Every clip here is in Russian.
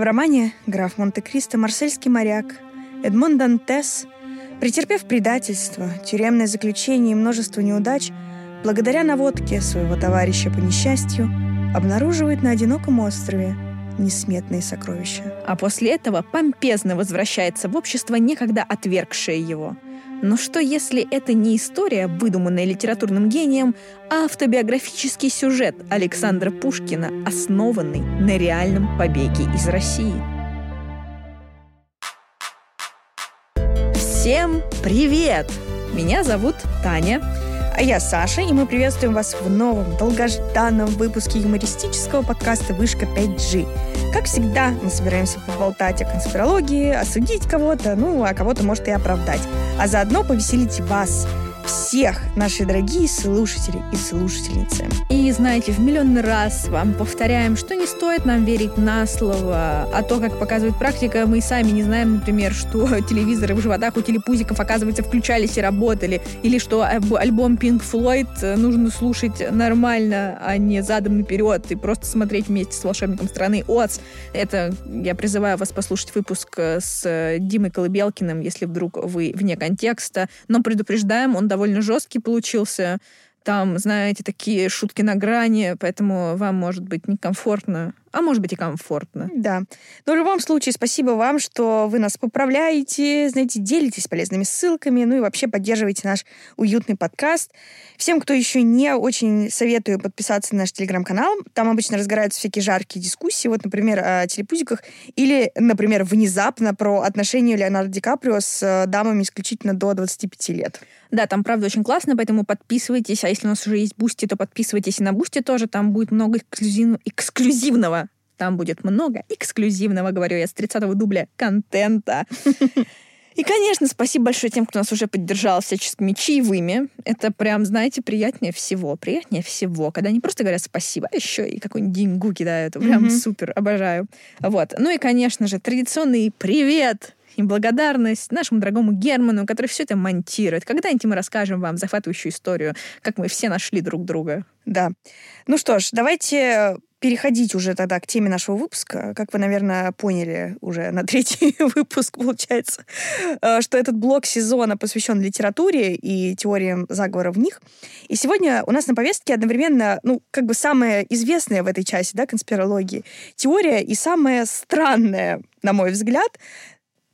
В романе «Граф Монте-Кристо» марсельский моряк Эдмон Дантес, претерпев предательство, тюремное заключение и множество неудач, благодаря наводке своего товарища по несчастью, обнаруживает на одиноком острове несметные сокровища. А после этого помпезно возвращается в общество, некогда отвергшее его. Но что если это не история, выдуманная литературным гением, а автобиографический сюжет Александра Пушкина, основанный на реальном побеге из России? Всем привет! Меня зовут Таня. А я Саша, и мы приветствуем вас в новом, долгожданном выпуске юмористического подкаста «Вышка 5G». Как всегда, мы собираемся поболтать о конспирологии, осудить кого-то, ну, а кого-то, может, и оправдать. А заодно повеселить вас – всех, наши дорогие слушатели и слушательницы. И знаете, в миллионный раз вам повторяем, что не стоит нам верить на слово, а то, как показывает практика, мы сами не знаем, например, что телевизоры в животах у телепузиков, оказывается, включались и работали, или что альбом Pink Floyd э, нужно слушать нормально, а не задом наперед, и просто смотреть вместе с волшебником страны Оц. Это я призываю вас послушать выпуск э, с Димой Колыбелкиным, если вдруг вы вне контекста, но предупреждаем, он довольно жесткий получился. Там, знаете, такие шутки на грани, поэтому вам может быть некомфортно а может быть и комфортно. Да. Но в любом случае, спасибо вам, что вы нас поправляете, знаете, делитесь полезными ссылками, ну и вообще поддерживаете наш уютный подкаст. Всем, кто еще не, очень советую подписаться на наш телеграм-канал. Там обычно разгораются всякие жаркие дискуссии, вот, например, о телепузиках, или, например, внезапно про отношения Леонардо Ди Каприо с э, дамами исключительно до 25 лет. Да, там, правда, очень классно, поэтому подписывайтесь. А если у нас уже есть Boosty, то подписывайтесь и на Boosty тоже. Там будет много эксклюзив... эксклюзивного там будет много эксклюзивного, говорю я, с 30-го дубля контента. И, конечно, спасибо большое тем, кто нас уже поддержал всяческими чаевыми. Это прям, знаете, приятнее всего. Приятнее всего, когда они просто говорят спасибо, а еще и какую-нибудь деньгу кидают. Прям mm-hmm. супер, обожаю. Вот. Ну и, конечно же, традиционный привет и благодарность нашему дорогому Герману, который все это монтирует. Когда-нибудь мы расскажем вам захватывающую историю, как мы все нашли друг друга. Да. Ну что ж, давайте переходить уже тогда к теме нашего выпуска. Как вы, наверное, поняли уже на третий выпуск, получается, э, что этот блок сезона посвящен литературе и теориям заговора в них. И сегодня у нас на повестке одновременно, ну, как бы самая известная в этой части, да, конспирологии, теория и самая странная, на мой взгляд,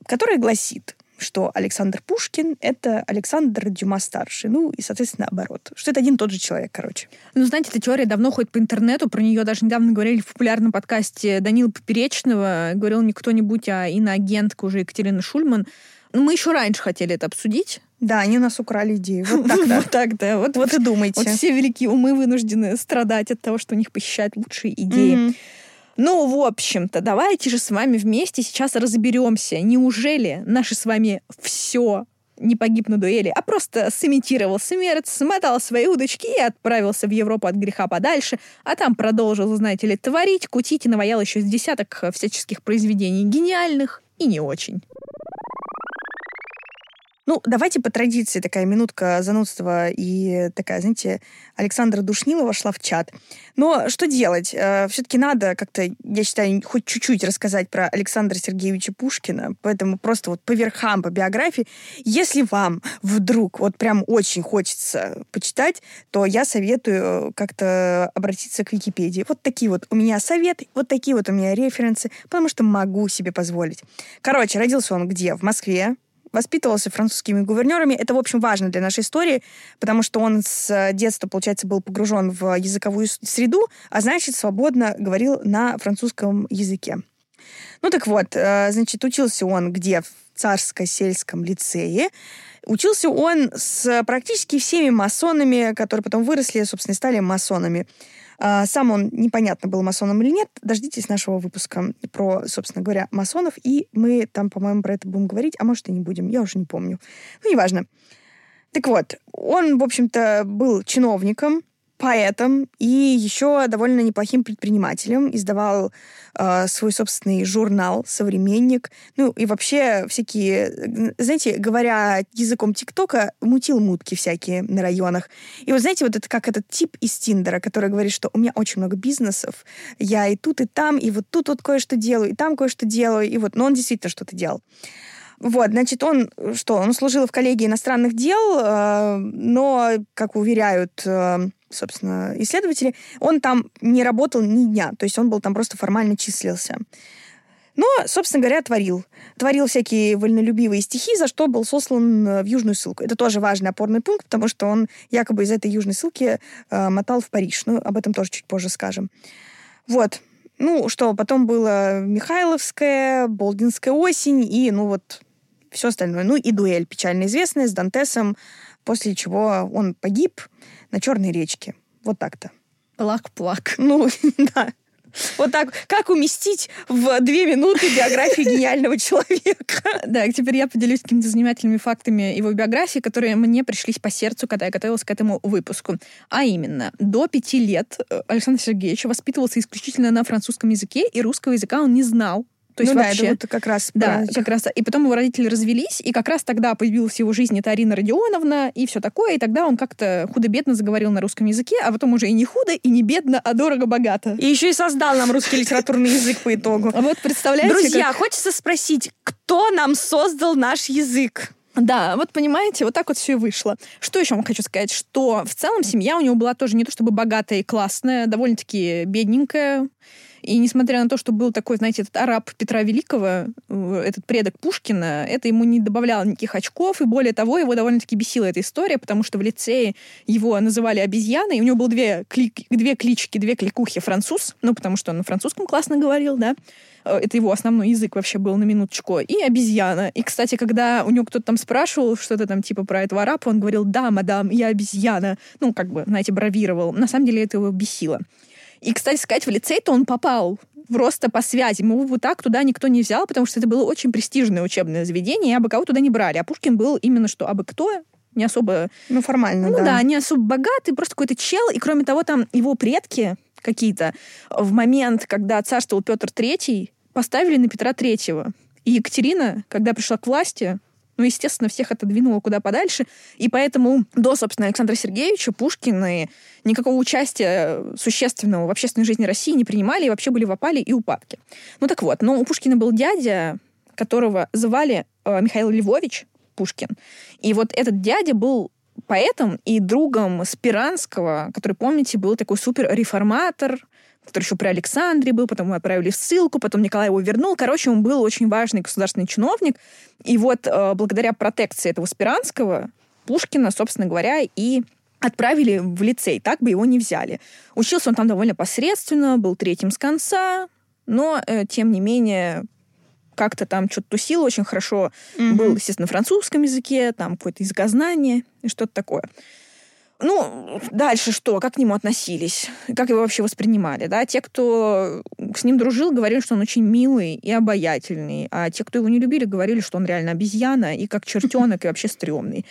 которая гласит, что Александр Пушкин — это Александр Дюма-старший. Ну, и, соответственно, наоборот. Что это один и тот же человек, короче. Ну, знаете, эта теория давно ходит по интернету. Про нее даже недавно говорили в популярном подкасте Данила Поперечного. Говорил не кто-нибудь, а иноагентка уже Екатерина Шульман. Ну, мы еще раньше хотели это обсудить. Да, они у нас украли идею. Вот так, да. Вот так, да. Вот, вот и думайте. Вот все великие умы вынуждены страдать от того, что у них похищают лучшие идеи. Ну, в общем-то, давайте же с вами вместе сейчас разберемся. Неужели наши с вами все не погиб на дуэли, а просто сымитировал смерть, смотал свои удочки и отправился в Европу от греха подальше, а там продолжил, знаете ли, творить, кутить и наваял еще с десяток всяческих произведений гениальных и не очень. Ну, давайте по традиции такая минутка занудства и такая, знаете, Александра Душнилова шла в чат. Но что делать? Э, Все-таки надо как-то, я считаю, хоть чуть-чуть рассказать про Александра Сергеевича Пушкина, поэтому просто вот по верхам, по биографии. Если вам вдруг вот прям очень хочется почитать, то я советую как-то обратиться к Википедии. Вот такие вот у меня советы, вот такие вот у меня референсы, потому что могу себе позволить. Короче, родился он где? В Москве, воспитывался французскими гувернерами. Это, в общем, важно для нашей истории, потому что он с детства, получается, был погружен в языковую среду, а значит, свободно говорил на французском языке. Ну так вот, э, значит, учился он где? В царско-сельском лицее. Учился он с практически всеми масонами, которые потом выросли, собственно, и стали масонами. А, сам он непонятно был масоном или нет. Дождитесь нашего выпуска про, собственно говоря, масонов, и мы там, по-моему, про это будем говорить, а может и не будем, я уже не помню. Ну, неважно. Так вот, он, в общем-то, был чиновником, поэтом и еще довольно неплохим предпринимателем. Издавал э, свой собственный журнал «Современник». Ну и вообще всякие, знаете, говоря языком ТикТока, мутил мутки всякие на районах. И вот знаете, вот это как этот тип из Тиндера, который говорит, что у меня очень много бизнесов, я и тут, и там, и вот тут вот кое-что делаю, и там кое-что делаю, и вот, но он действительно что-то делал. Вот, значит, он что? Он служил в коллегии иностранных дел, э, но, как уверяют э, собственно, исследователи, он там не работал ни дня, то есть он был там просто формально числился. Но, собственно говоря, творил. Творил всякие вольнолюбивые стихи, за что был сослан э, в южную ссылку. Это тоже важный опорный пункт, потому что он якобы из этой южной ссылки э, мотал в Париж. Ну, об этом тоже чуть позже скажем. Вот. Ну, что, потом было Михайловская, Болдинская осень и, ну, вот, все остальное. Ну, и дуэль печально известная с Дантесом, после чего он погиб на Черной речке. Вот так-то. Плак-плак. Ну, да. Вот так. Как уместить в две минуты биографию гениального человека? Да, теперь я поделюсь какими-то занимательными фактами его биографии, которые мне пришлись по сердцу, когда я готовилась к этому выпуску. А именно, до пяти лет э, Александр Сергеевич воспитывался исключительно на французском языке, и русского языка он не знал. То есть ну вообще, да, это вот как раз Да, этих... как раз. И потом его родители развелись, и как раз тогда появилась в его жизни эта Арина Родионовна и все такое, и тогда он как-то худо-бедно заговорил на русском языке, а потом уже и не худо, и не бедно, а дорого-богато. И еще и создал нам русский литературный язык по итогу. А вот представляете, Друзья, как... хочется спросить, кто нам создал наш язык? Да, вот понимаете, вот так вот все и вышло. Что еще вам хочу сказать? Что в целом семья у него была тоже не то чтобы богатая и классная, довольно-таки бедненькая. И несмотря на то, что был такой, знаете, этот араб Петра Великого, э, этот предок Пушкина, это ему не добавляло никаких очков, и более того, его довольно-таки бесила эта история, потому что в лицее его называли обезьяной, и у него было две, клик, две клички, две кликухи француз, ну, потому что он на французском классно говорил, да, э, это его основной язык вообще был на минуточку, и обезьяна. И, кстати, когда у него кто-то там спрашивал что-то там типа про этого арапа, он говорил, да, мадам, я обезьяна. Ну, как бы, знаете, бравировал. На самом деле это его бесило. И, кстати сказать, в лицей-то он попал просто по связи. Его вот так туда никто не взял, потому что это было очень престижное учебное заведение, и абы кого туда не брали. А Пушкин был именно что абы кто, не особо... Ну, формально, ну, да. да, не особо богатый, просто какой-то чел. И, кроме того, там его предки какие-то в момент, когда царствовал Петр III, поставили на Петра III. И Екатерина, когда пришла к власти, ну, естественно, всех отодвинула куда подальше. И поэтому до, собственно, Александра Сергеевича Пушкин и никакого участия существенного в общественной жизни России не принимали и вообще были в опале и упадке. Ну так вот, но у Пушкина был дядя, которого звали э, Михаил Львович Пушкин. И вот этот дядя был поэтом и другом Спиранского, который, помните, был такой супер реформатор, который еще при Александре был, потом мы отправили в ссылку, потом Николай его вернул. Короче, он был очень важный государственный чиновник. И вот э, благодаря протекции этого Спиранского Пушкина, собственно говоря, и отправили в лицей, так бы его не взяли. Учился он там довольно посредственно, был третьим с конца, но, э, тем не менее, как-то там что-то тусил очень хорошо. Mm-hmm. Был, естественно, на французском языке, там какое-то языкознание и что-то такое. Ну, дальше что? Как к нему относились? Как его вообще воспринимали? Да? Те, кто с ним дружил, говорили, что он очень милый и обаятельный. А те, кто его не любили, говорили, что он реально обезьяна и как чертенок, и вообще стрёмный.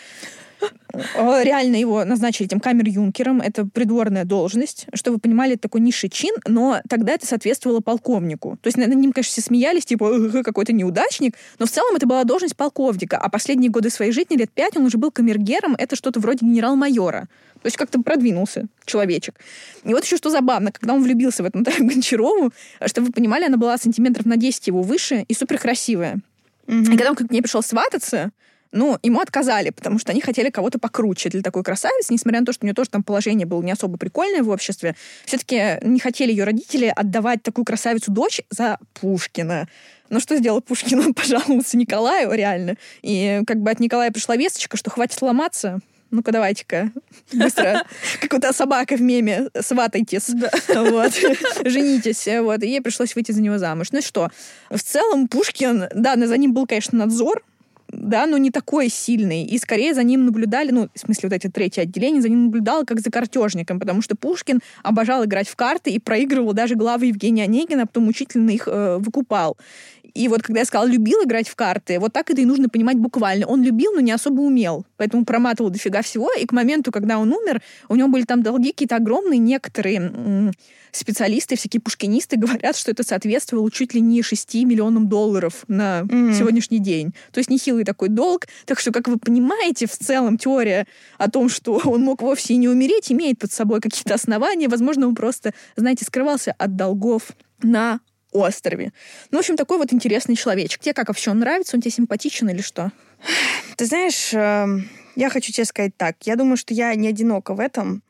Э, реально его назначили этим камер-юнкером. Это придворная должность. Что вы понимали, это такой низший чин, но тогда это соответствовало полковнику. То есть над ним, конечно, все смеялись, типа, какой-то неудачник, но в целом это была должность полковника. А последние годы своей жизни, лет пять, он уже был камергером. Это что-то вроде генерал-майора. То есть как-то продвинулся человечек. И вот еще что забавно, когда он влюбился в эту Наталью Гончарову, чтобы вы понимали, она была сантиметров на 10 его выше и супер красивая. Mm-hmm. И когда он к ней пришел свататься, ну, ему отказали, потому что они хотели кого-то покруче для такой красавицы, несмотря на то, что у нее тоже там положение было не особо прикольное в обществе. Все-таки не хотели ее родители отдавать такую красавицу дочь за Пушкина. Ну, что сделал Пушкин? Он пожаловался Николаю, реально. И как бы от Николая пришла весточка, что хватит ломаться, ну-ка давайте-ка быстро, как то собака в меме, сватайтесь, вот, женитесь, вот, и ей пришлось выйти за него замуж. Ну что? В целом Пушкин, да, за ним был, конечно, надзор, да, но не такой сильный. И скорее за ним наблюдали, ну, в смысле, вот эти третье отделение, за ним наблюдало как за картежником, потому что Пушкин обожал играть в карты и проигрывал даже главы Евгения Онегина, а потом мучительно их э, выкупал. И вот когда я сказала, любил играть в карты, вот так это и нужно понимать буквально. Он любил, но не особо умел. Поэтому проматывал дофига всего. И к моменту, когда он умер, у него были там долги какие-то огромные. Некоторые специалисты, всякие пушкинисты говорят, что это соответствовало чуть ли не 6 миллионам долларов на mm. сегодняшний день. То есть нехилый такой долг. Так что, как вы понимаете, в целом теория о том, что он мог вовсе и не умереть, имеет под собой какие-то основания. Возможно, он просто, знаете, скрывался от долгов на острове. Ну, в общем, такой вот интересный человечек. Тебе как вообще он нравится? Он тебе симпатичен или что? Ты знаешь, эм, я хочу тебе сказать так. Я думаю, что я не одинока в этом.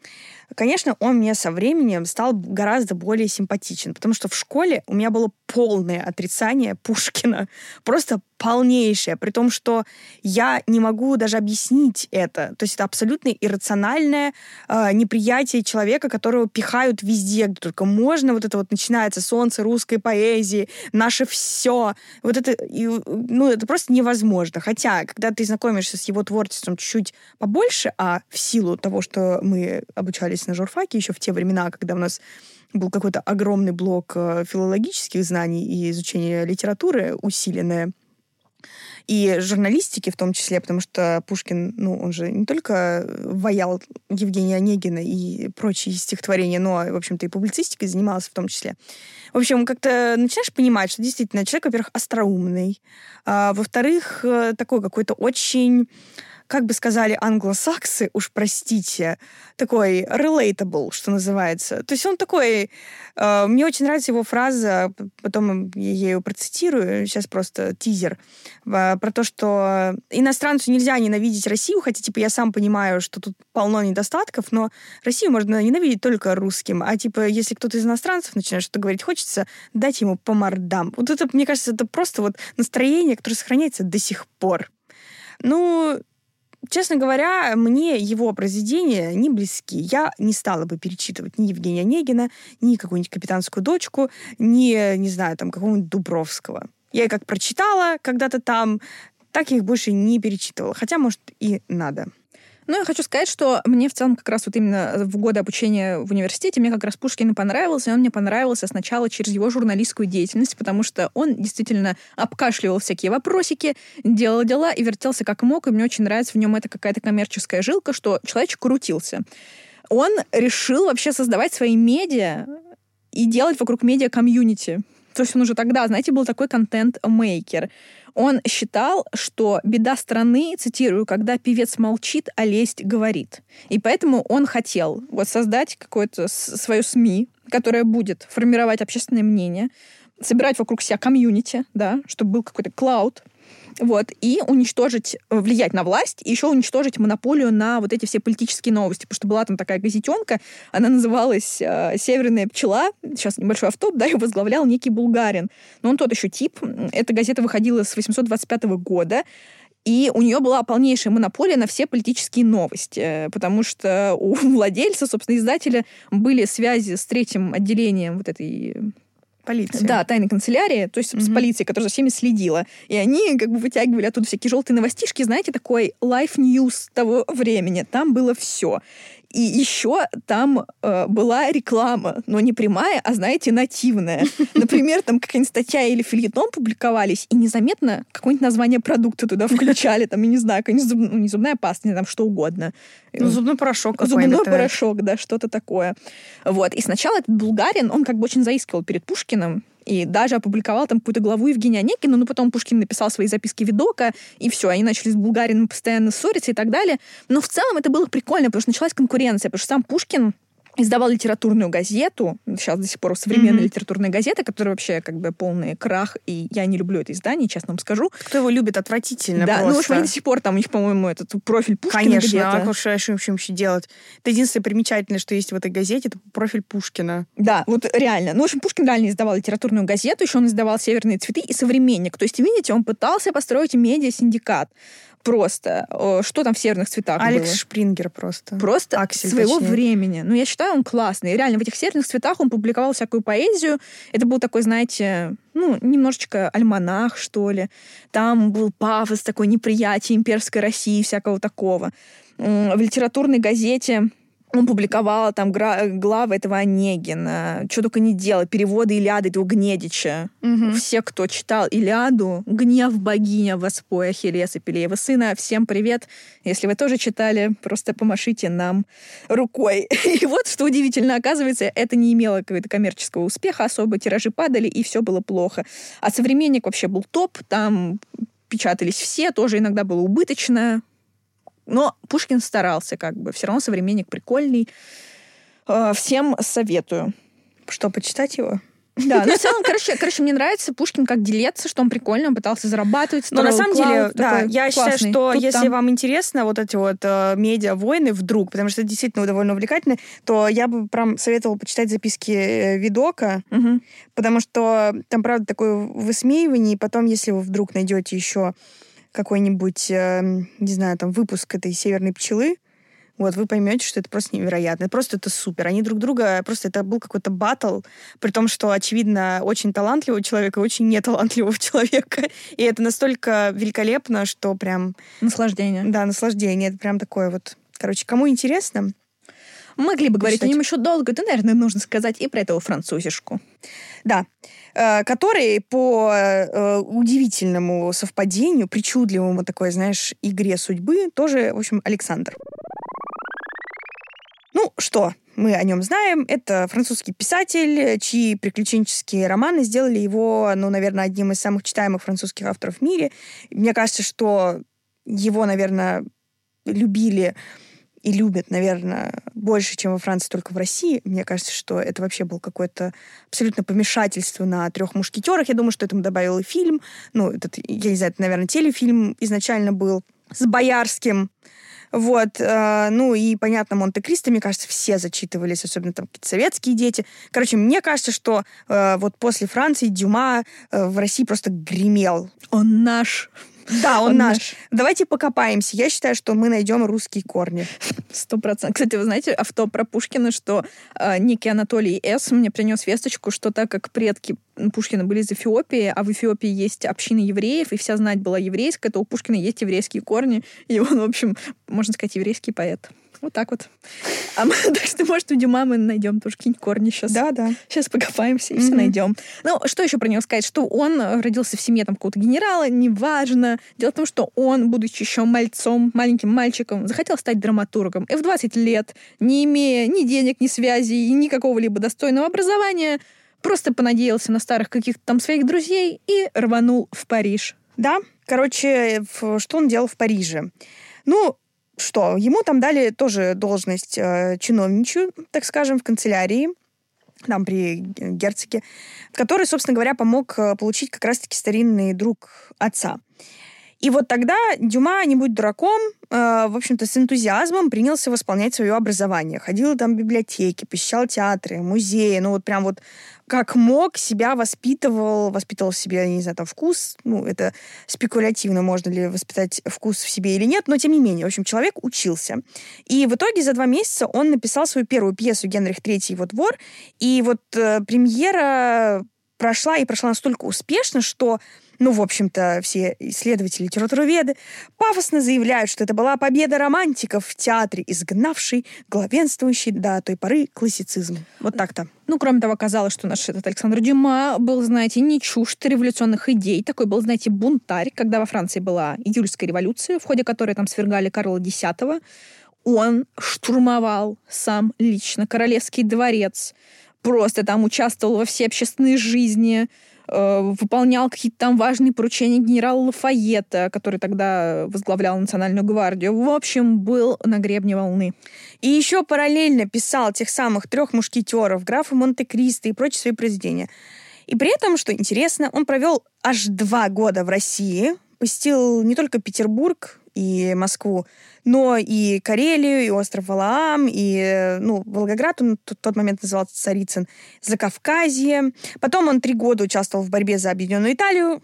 Конечно, он мне со временем стал гораздо более симпатичен, потому что в школе у меня было полное отрицание Пушкина. Просто полнейшее, при том, что я не могу даже объяснить это. То есть это абсолютно иррациональное э, неприятие человека, которого пихают везде, где только можно. Вот это вот начинается солнце русской поэзии, наше все. Вот это, и, ну, это просто невозможно. Хотя, когда ты знакомишься с его творчеством чуть-чуть побольше, а в силу того, что мы обучались на журфаке еще в те времена, когда у нас был какой-то огромный блок э, филологических знаний и изучения литературы усиленное, и журналистики в том числе, потому что Пушкин, ну, он же не только ваял Евгения Онегина и прочие стихотворения, но, в общем-то, и публицистикой занимался в том числе. В общем, как-то начинаешь понимать, что действительно человек, во-первых, остроумный, а, во-вторых, э, такой какой-то очень как бы сказали англосаксы, уж простите, такой relatable, что называется. То есть он такой... Э, мне очень нравится его фраза, потом я ее процитирую, сейчас просто тизер, э, про то, что иностранцу нельзя ненавидеть Россию, хотя, типа, я сам понимаю, что тут полно недостатков, но Россию можно ненавидеть только русским. А, типа, если кто-то из иностранцев начинает что-то говорить, хочется дать ему по мордам. Вот это, мне кажется, это просто вот настроение, которое сохраняется до сих пор. Ну, Честно говоря, мне его произведения не близки. Я не стала бы перечитывать ни Евгения Онегина, ни какую-нибудь «Капитанскую дочку», ни, не знаю, там, какого-нибудь Дубровского. Я как прочитала когда-то там, так я их больше не перечитывала. Хотя, может, и надо. Ну, я хочу сказать, что мне в целом как раз вот именно в годы обучения в университете мне как раз Пушкин и понравился, и он мне понравился сначала через его журналистскую деятельность, потому что он действительно обкашливал всякие вопросики, делал дела и вертелся как мог, и мне очень нравится в нем эта какая-то коммерческая жилка, что человечек крутился. Он решил вообще создавать свои медиа и делать вокруг медиа комьюнити. То есть он уже тогда, знаете, был такой контент-мейкер. Он считал, что беда страны, цитирую, когда певец молчит, а лесть говорит. И поэтому он хотел вот создать какое-то свое СМИ, которое будет формировать общественное мнение, собирать вокруг себя комьюнити, да, чтобы был какой-то клауд, вот, и уничтожить, э, влиять на власть, и еще уничтожить монополию на вот эти все политические новости, потому что была там такая газетенка, она называлась э, «Северная пчела», сейчас небольшой автоп, да, ее возглавлял некий булгарин, но он тот еще тип, эта газета выходила с 825 года, и у нее была полнейшая монополия на все политические новости, э, потому что у владельца, собственно, издателя были связи с третьим отделением вот этой Полиция. Да, тайной канцелярии, то есть mm-hmm. с полицией, которая за всеми следила. И они как бы вытягивали оттуда всякие желтые новостишки, знаете, такой life news того времени. Там было все. И еще там э, была реклама, но не прямая, а, знаете, нативная. Например, там какая-нибудь статья или фильетон публиковались, и незаметно какое-нибудь название продукта туда включали, там, я не знаю, какая-нибудь зуб... ну, не зубная паста, не там что угодно. Ну, зубной порошок Зубной порошок, да, что-то такое. Вот. И сначала этот булгарин, он как бы очень заискивал перед Пушкиным, и даже опубликовал там какую-то главу Евгения Онегина, но потом Пушкин написал свои записки видока, и все, они начали с Булгарином постоянно ссориться и так далее. Но в целом это было прикольно, потому что началась конкуренция, потому что сам Пушкин издавал литературную газету, сейчас до сих пор современная mm-hmm. литературная газета, которая вообще как бы полный крах, и я не люблю это издание, честно вам скажу. Кто его любит, отвратительно Да, просто. ну уж они до сих пор, там у них, по-моему, этот профиль Пушкина Конечно, где-то. а что еще вообще делать? Это единственное примечательное, что есть в этой газете, это профиль Пушкина. Да, вот реально. Ну, в общем, Пушкин реально издавал литературную газету, еще он издавал «Северные цветы» и «Современник». То есть, видите, он пытался построить медиа-синдикат просто. Что там в «Северных цветах» Алекс было? Шпрингер просто. Просто Аксель, своего точнее. времени. Ну, я считаю, он классный. И реально, в этих «Северных цветах» он публиковал всякую поэзию. Это был такой, знаете, ну, немножечко альманах, что ли. Там был пафос, такой неприятие имперской России, всякого такого. В литературной газете он публиковал там главы этого Онегина, что только не делал, переводы Илиады этого Гнедича. Мгм. Все, кто читал Илиаду, гнев богиня воспоя Ахиллеса Пелеева сына, всем привет. Если вы тоже читали, просто помашите нам рукой. И вот, что удивительно, оказывается, это не имело какого-то коммерческого успеха, особо тиражи падали, и все было плохо. А «Современник» вообще был топ, там печатались все, тоже иногда было убыточно. Но Пушкин старался как бы. Все равно «Современник» прикольный. Э, Всем советую. Что, почитать его? Да, ну в целом, короче, короче, мне нравится Пушкин как делец, что он прикольно, он пытался зарабатывать. Но на самом деле, клауд да, я считаю, классный. что Тут если там. вам интересно вот эти вот э, медиа-войны вдруг, потому что это действительно довольно увлекательно, то я бы прям советовала почитать записки э, Видока, Мгм. потому что там, правда, такое высмеивание, и потом, если вы вдруг найдете еще какой-нибудь, э, не знаю, там, выпуск этой «Северной пчелы», вот, вы поймете, что это просто невероятно. Просто это супер. Они друг друга... Просто это был какой-то батл, при том, что, очевидно, очень талантливого человека и очень неталантливого человека. И это настолько великолепно, что прям... Наслаждение. Да, наслаждение. Это прям такое вот... Короче, кому интересно, Могли бы говорить о нем еще долго, да, наверное, нужно сказать и про этого французишку. Да. Э, который по э, удивительному совпадению, причудливому такой, знаешь, игре судьбы, тоже, в общем, Александр. Ну, что мы о нем знаем? Это французский писатель, чьи приключенческие романы сделали его, ну, наверное, одним из самых читаемых французских авторов в мире. Мне кажется, что его, наверное, любили и любят, наверное, больше, чем во Франции, только в России. Мне кажется, что это вообще был какое-то абсолютно помешательство на трех мушкетерах. Я думаю, что этому добавил и фильм. Ну, этот, я не знаю, это, наверное, телефильм изначально был с Боярским. Вот, э, ну и, понятно, Монте-Кристо, мне кажется, все зачитывались, особенно там какие-то советские дети. Короче, мне кажется, что э, вот после Франции Дюма э, в России просто гремел. Он наш. Да, он, Он наш. наш. Давайте покопаемся. Я считаю, что мы найдем русские корни. Сто процентов. Кстати, вы знаете авто про Пушкина, что э, некий Анатолий С. мне принес весточку, что так как предки Пушкина были из Эфиопии, а в Эфиопии есть община евреев, и вся знать была еврейская, то у Пушкина есть еврейские корни, и он, в общем, можно сказать, еврейский поэт. Вот так вот. А мы, так что, может, у Дюма мы найдем тоже какие-нибудь корни сейчас. Да, да. Сейчас покопаемся и все Мгм. найдем. Ну, что еще про него сказать? Что он родился в семье там какого-то генерала, неважно. Дело в том, что он, будучи еще мальцом, маленьким мальчиком, захотел стать драматургом. И в 20 лет, не имея ни денег, ни связей, ни какого-либо достойного образования, просто понадеялся на старых каких-то там своих друзей и рванул в Париж. Да, короче, что он делал в Париже? Ну, что, ему там дали тоже должность э, чиновничью, так скажем, в канцелярии, там при герцоге, который, собственно говоря, помог э, получить как раз-таки старинный друг отца. И вот тогда Дюма, не будь дураком, э, в общем-то, с энтузиазмом принялся восполнять свое образование. Ходил там в библиотеки, посещал театры, музеи, ну вот прям вот как мог себя воспитывал, воспитывал в себе, я не знаю, там вкус, ну это спекулятивно, можно ли воспитать вкус в себе или нет, но тем не менее, в общем, человек учился. И в итоге за два месяца он написал свою первую пьесу «Генрих III его двор», и вот э, премьера прошла и прошла настолько успешно, что ну, в общем-то, все исследователи, литературоведы пафосно заявляют, что это была победа романтиков в театре, изгнавший главенствующий до той поры классицизм. Вот так-то. Ну, кроме того, казалось, что наш этот Александр Дюма был, знаете, не чужд революционных идей. Такой был, знаете, бунтарь, когда во Франции была июльская революция, в ходе которой там свергали Карла X. Он штурмовал сам лично Королевский дворец. Просто там участвовал во всей общественной жизни, выполнял какие-то там важные поручения генерала Лафайета, который тогда возглавлял Национальную гвардию. В общем, был на гребне волны. И еще параллельно писал тех самых трех мушкетеров, графа Монте-Кристо и прочие свои произведения. И при этом, что интересно, он провел аж два года в России, посетил не только Петербург и Москву, но и Карелию, и остров Валаам, и, э, ну, Волгоград, он в тот момент назывался Царицын, Закавказье. Потом он три года участвовал в борьбе за Объединенную Италию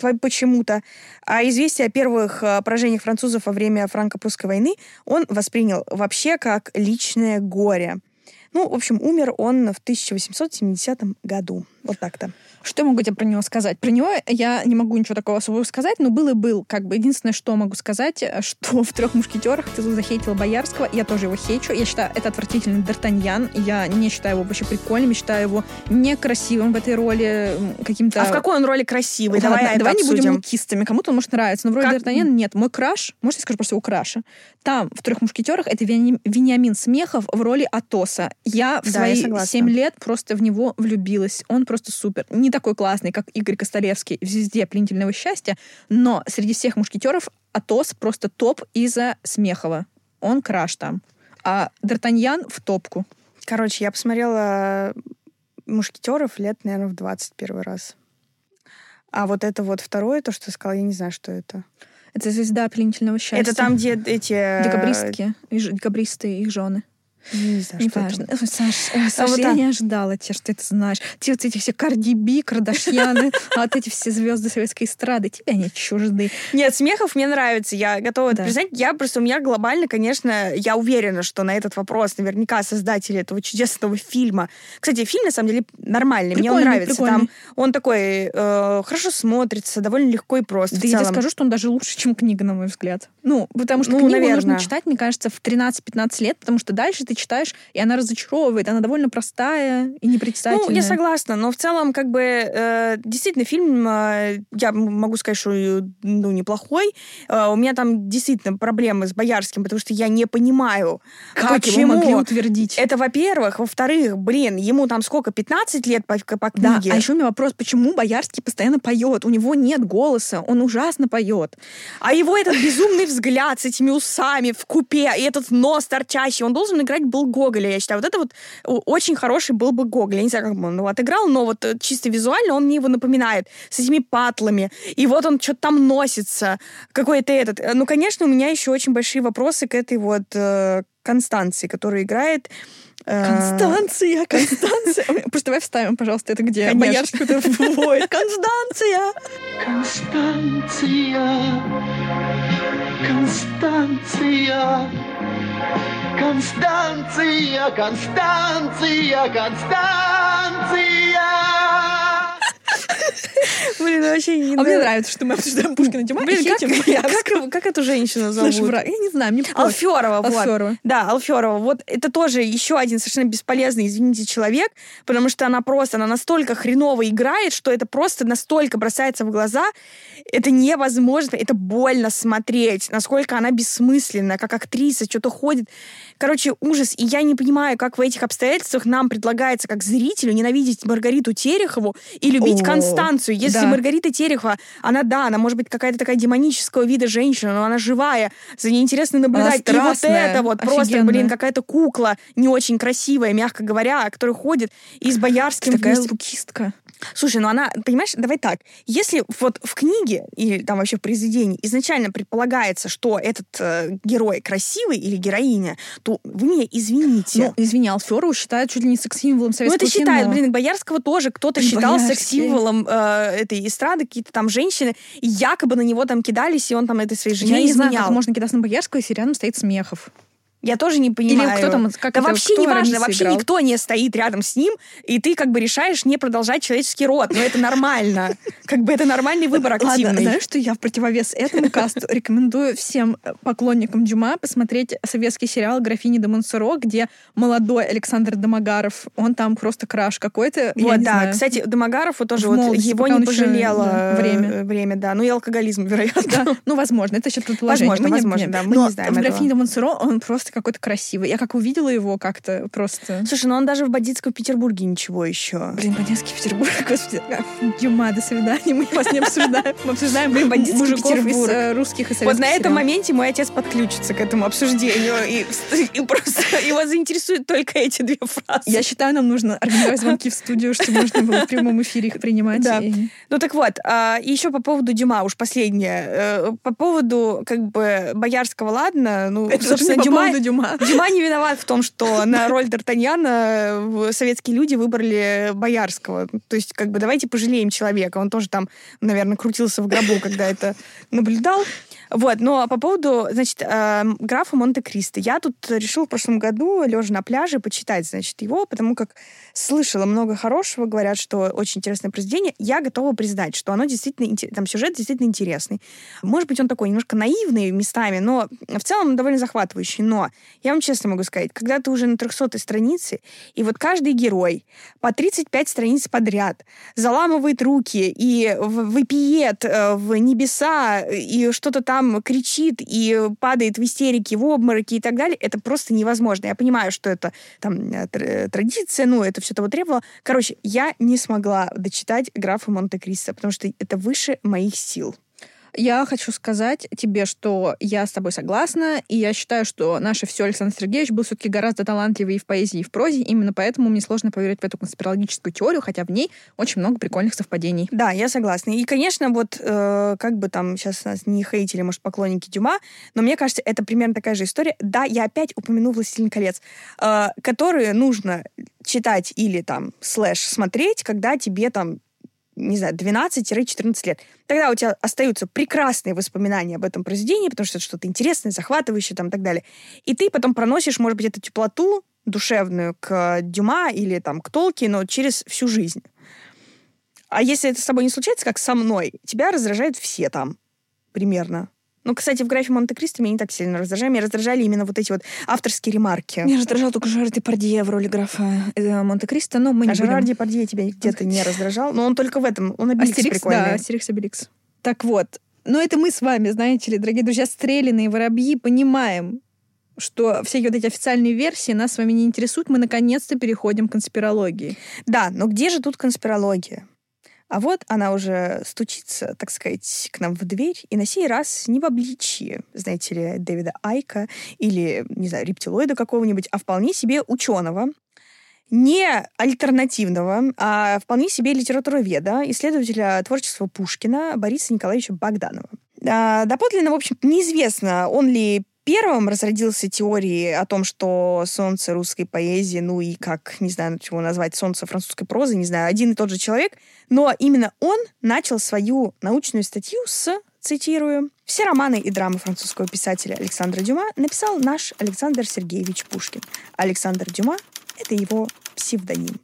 по- почему-то. А известие о первых э, поражениях французов во время франко-прусской войны он воспринял вообще как личное горе. Ну, в общем, умер он в 1870 году. Вот так-то. Что я могу тебе про него сказать? Про него я не могу ничего такого особого сказать, но был и был. Как бы единственное, что могу сказать, что в «Трех мушкетерах» ты захейтила Боярского. Я тоже его хейчу. Я считаю, это отвратительный Д'Артаньян. Я не считаю его вообще прикольным. Я считаю его некрасивым в этой роли. Каким-то... А в какой он роли красивый? Ладно, давай давай не будем лукистами. Кому-то он может нравиться, но в роли Как- Д'Артаньяна нет. Мой краш, может, я скажу просто его краша? Там, в «Трех мушкетерах», это Вени- Вениамин Смехов в роли Атоса. Я в Да, свои. 7 лет просто в него влюбилась. Он просто супер. Не такой классный, как Игорь Костолевский в «Звезде пленительного счастья», но среди всех мушкетеров Атос просто топ из-за Смехова. Он краш там. А Д'Артаньян в топку. Короче, я посмотрела «Мушкетеров» лет, наверное, в 21 раз. А вот это вот второе, то, что ты сказала, я не знаю, что это. Это «Звезда пленительного счастья». Это там, где эти... э, Декабристки, декабристы и их жены. Не знаю, Не что. Ой, Саш, ой, Саш, вот я так. не ожидала тебя, что ты это знаешь. Те вот эти все Карди Би, Кардашьяны, а вот эти все звезды советской эстрады, тебе они чужды. Нет, смехов мне нравится. Я готова это признать. Я просто у меня глобально, конечно, я уверена, что на этот вопрос наверняка создатели этого чудесного фильма. Кстати, фильм на самом деле нормальный. мне он нравится. Там он такой э, хорошо смотрится, довольно легко и просто. Да я тебе скажу, что он даже лучше, чем книга, на мой взгляд. Ну, потому что Ну, книгу нужно читать, мне кажется, в 13-15 лет, потому что дальше ты читаешь, и она разочаровывает. Она довольно простая и непредставительная. Ну, я согласна, но в целом, как бы, э, действительно, фильм, э, я могу сказать, что, э, ну, неплохой. Э, у меня там действительно проблемы с Боярским, потому что я не понимаю, Как почему. его могли утвердить? Это, во-первых. Во-вторых, блин, ему там сколько, 15 лет по, по Да, книге? а еще у меня вопрос, почему Боярский постоянно поет? У него нет голоса, он ужасно поет. А его этот безумный взгляд с этими усами в купе, и этот нос торчащий, он должен играть был Гоголя, я считаю. Вот это вот очень хороший был бы Гоголь. Я не знаю, как бы он его отыграл, но вот э, чисто визуально он мне его напоминает. С этими патлами. И вот он что-то там носится. Какой-то этот. Э, Ну, конечно, у меня еще очень большие вопросы к этой вот э, Констанции, которая играет... э, Констанция, Констанция. Просто давай вставим, пожалуйста, это где это воет. Констанция! Констанция, Констанция, Констанция, Констанция, Констанция. Блин, вообще не А мне нравится, что мы обсуждаем Пушкина Дюма Блин, как, как, эту женщину зовут? враг. Я не знаю, мне. Алферова, вот. Алферова. Да, Алферова. Вот это тоже еще один совершенно бесполезный, извините, человек, потому что она просто, она настолько хреново играет, что это просто настолько бросается в глаза, это невозможно, это больно смотреть, насколько она бессмысленна, как актриса, что-то ходит. Короче, ужас. И я не понимаю, как в этих обстоятельствах нам предлагается, как зрителю, ненавидеть Маргариту Терехову и любить О, Констанцию. Если да. Маргарита Терехова, она, да, она может быть какая-то такая демонического вида женщина, но она живая, за ней интересно наблюдать. И вот это вот просто, офигенная. блин, какая-то кукла не очень красивая, мягко говоря, которая ходит и с Боярским Такая вместе. лукистка. Слушай, ну она, понимаешь, давай так. Если вот в книге или там вообще в произведении изначально предполагается, что этот э, герой красивый или героиня, то вы меня извините. Ну, извини, Алферову считают чуть ли не секс-символом Ну, советского это считают, кино. блин, Боярского тоже кто-то считал секс-символом э, этой эстрады, какие-то там женщины, и якобы на него там кидались, и он там этой своей жене Я не знаю, изменял. как можно кидаться на Боярского, если рядом стоит Смехов. Я тоже не понимаю. кто там, как да это, вообще не важно, вообще играл? никто не стоит рядом с ним, и ты как бы решаешь не продолжать человеческий род. Но это нормально. Как бы это нормальный выбор Ладно, активный. знаешь, что я в противовес этому касту рекомендую всем э, поклонникам Дюма посмотреть советский сериал «Графиня де Монсоро», где молодой Александр Домогаров, он там просто краш какой-то. Вот, не да. знаю. Кстати, Домогаров вот тоже В вот молодости, его не еще, пожалело да, э, время. время, да. Ну и алкоголизм, вероятно. Да, ну, возможно, это сейчас предположение. Возможно, мы не возможно, знаем. да, мы Но не знаем в. «Графине де Монсоро» он просто какой-то красивый. Я как увидела его как-то просто... Слушай, ну он даже в бандитском Петербурге ничего еще. Блин, бандитский Петербург, господи. Дюма, до свидания, мы вас не обсуждаем. Мы обсуждаем Блин, бандитский мужиков из Петербург. э, русских и советских Вот на этом моменте мой отец подключится к этому обсуждению, и, просто его заинтересуют только эти две фразы. Я считаю, нам нужно организовать звонки в студию, чтобы можно было в прямом эфире их принимать. Да. Ну так вот, а, еще по поводу Дюма, уж последнее. Э, По поводу, как бы, Боярского, ладно, ну, собственно, Дюма... Дюма. Дюма не виноват в том, что на роль Д'Артаньяна советские люди выбрали Боярского. То есть, как бы, давайте пожалеем человека. Он тоже там, наверное, крутился в гробу, когда это наблюдал. Вот, но по поводу, значит, э, графа Монте-Кристо. Я тут решила в прошлом году, лежа на пляже, почитать, значит, его, потому как слышала много хорошего, говорят, что очень интересное произведение. Я готова признать, что оно действительно, там сюжет действительно интересный. Может быть, он такой немножко наивный местами, но в целом он довольно захватывающий. Но я вам честно могу сказать, когда ты уже на 300 странице, и вот каждый герой по 35 страниц подряд заламывает руки и выпиет э, в небеса и что-то там там кричит и падает в истерике, в обмороке и так далее, это просто невозможно. Я понимаю, что это там э, традиция, ну, это все того требовало. Короче, я не смогла дочитать графа Монте-Кристо, потому что это выше моих сил. Я хочу сказать тебе, что я с тобой согласна, и я считаю, что наше все Александр Сергеевич был все-таки гораздо талантливее и в поэзии, и в прозе. Именно поэтому мне сложно поверить в эту конспирологическую теорию, хотя в ней очень много прикольных совпадений. Да, я согласна. И, конечно, вот э, как бы там сейчас нас не хейтили, может, поклонники Дюма, но мне кажется, это примерно такая же история. Да, я опять упомяну «Властелин колец», э, которые нужно читать или там слэш смотреть, когда тебе там не знаю, 12-14 лет. Тогда у тебя остаются прекрасные воспоминания об этом произведении, потому что это что-то интересное, захватывающее там и так далее. И ты потом проносишь, может быть, эту теплоту душевную к Дюма или там к Толкину через всю жизнь. А если это с тобой не случается, как со мной, тебя раздражают все там примерно. Ну, кстати, в графе Монте-Кристо меня не так сильно раздражали. Меня раздражали именно вот эти вот авторские ремарки. Меня раздражал только Жерар Депардье в роли графа э, Монте-Кристо, но мы не а будем... Жерар Депардье тебя где-то не раздражал, но он только в этом. Он Обеликс Астерикс, прикольный. да, Астерикс Обеликс. Так вот, но это мы с вами, знаете ли, дорогие друзья, стрелянные воробьи, понимаем, что все вот эти официальные версии нас с вами не интересуют, мы наконец-то переходим к конспирологии. Да, но где же тут конспирология? А вот она уже стучится, так сказать, к нам в дверь, и на сей раз не в обличье, знаете ли, Дэвида Айка или, не знаю, рептилоида какого-нибудь, а вполне себе ученого, не альтернативного, а вполне себе литературоведа, исследователя творчества Пушкина Бориса Николаевича Богданова. А, доподлинно, в общем, неизвестно, он ли первым разродился теории о том, что солнце русской поэзии, ну и как, не знаю, чего назвать, солнце французской прозы, не знаю, один и тот же человек, но именно он начал свою научную статью с, цитирую, «Все романы и драмы французского писателя Александра Дюма написал наш Александр Сергеевич Пушкин. Александр Дюма — это его псевдоним.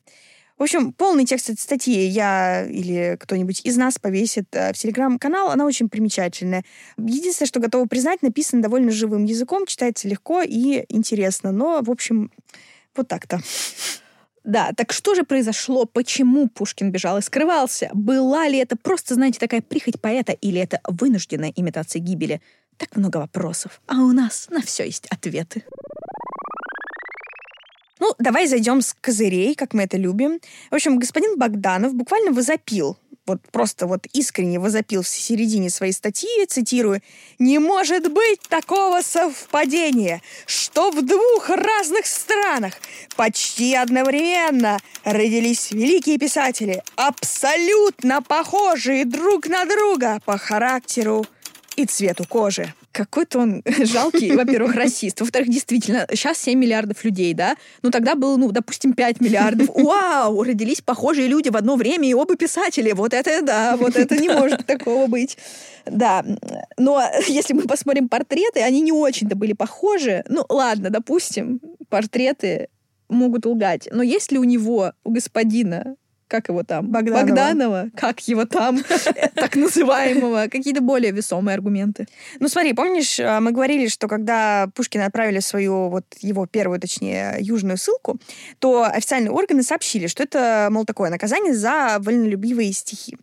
В общем, полный текст этой статьи я или кто-нибудь из нас повесит э, в телеграм-канал. Она очень примечательная. Единственное, что готова признать, написано довольно живым языком, читается легко и интересно. Но, в общем, вот так-то. Да, так что же произошло? Почему Пушкин бежал и скрывался? Была ли это просто, знаете, такая прихоть поэта или это вынужденная имитация гибели? Так много вопросов, а у нас на все есть ответы. Ну, давай зайдем с козырей, как мы это любим. В общем, господин Богданов буквально возопил вот просто вот искренне возопил в середине своей статьи, цитирую, «Не может быть такого совпадения, что в двух разных странах почти одновременно родились великие писатели, абсолютно похожие друг на друга по характеру и цвету кожи». Какой-то он жалкий, во-первых, расист. Во-вторых, действительно, сейчас 7 миллиардов людей, да? Ну, тогда было, ну, допустим, 5 миллиардов. Вау! Родились похожие люди в одно время, и оба писатели. Вот это да, вот это не может такого быть. Да, но если мы посмотрим портреты, они не очень-то были похожи. Ну, ладно, допустим, портреты могут лгать. Но есть ли у него, у господина, как его там? Богданова. Богданова. Как его там? Так называемого. Какие-то более весомые аргументы. Ну смотри, помнишь, э, мы говорили, что когда Пушкина отправили свою, вот его первую, точнее, южную ссылку, то официальные органы сообщили, что это, мол, такое наказание за вольнолюбивые стихи.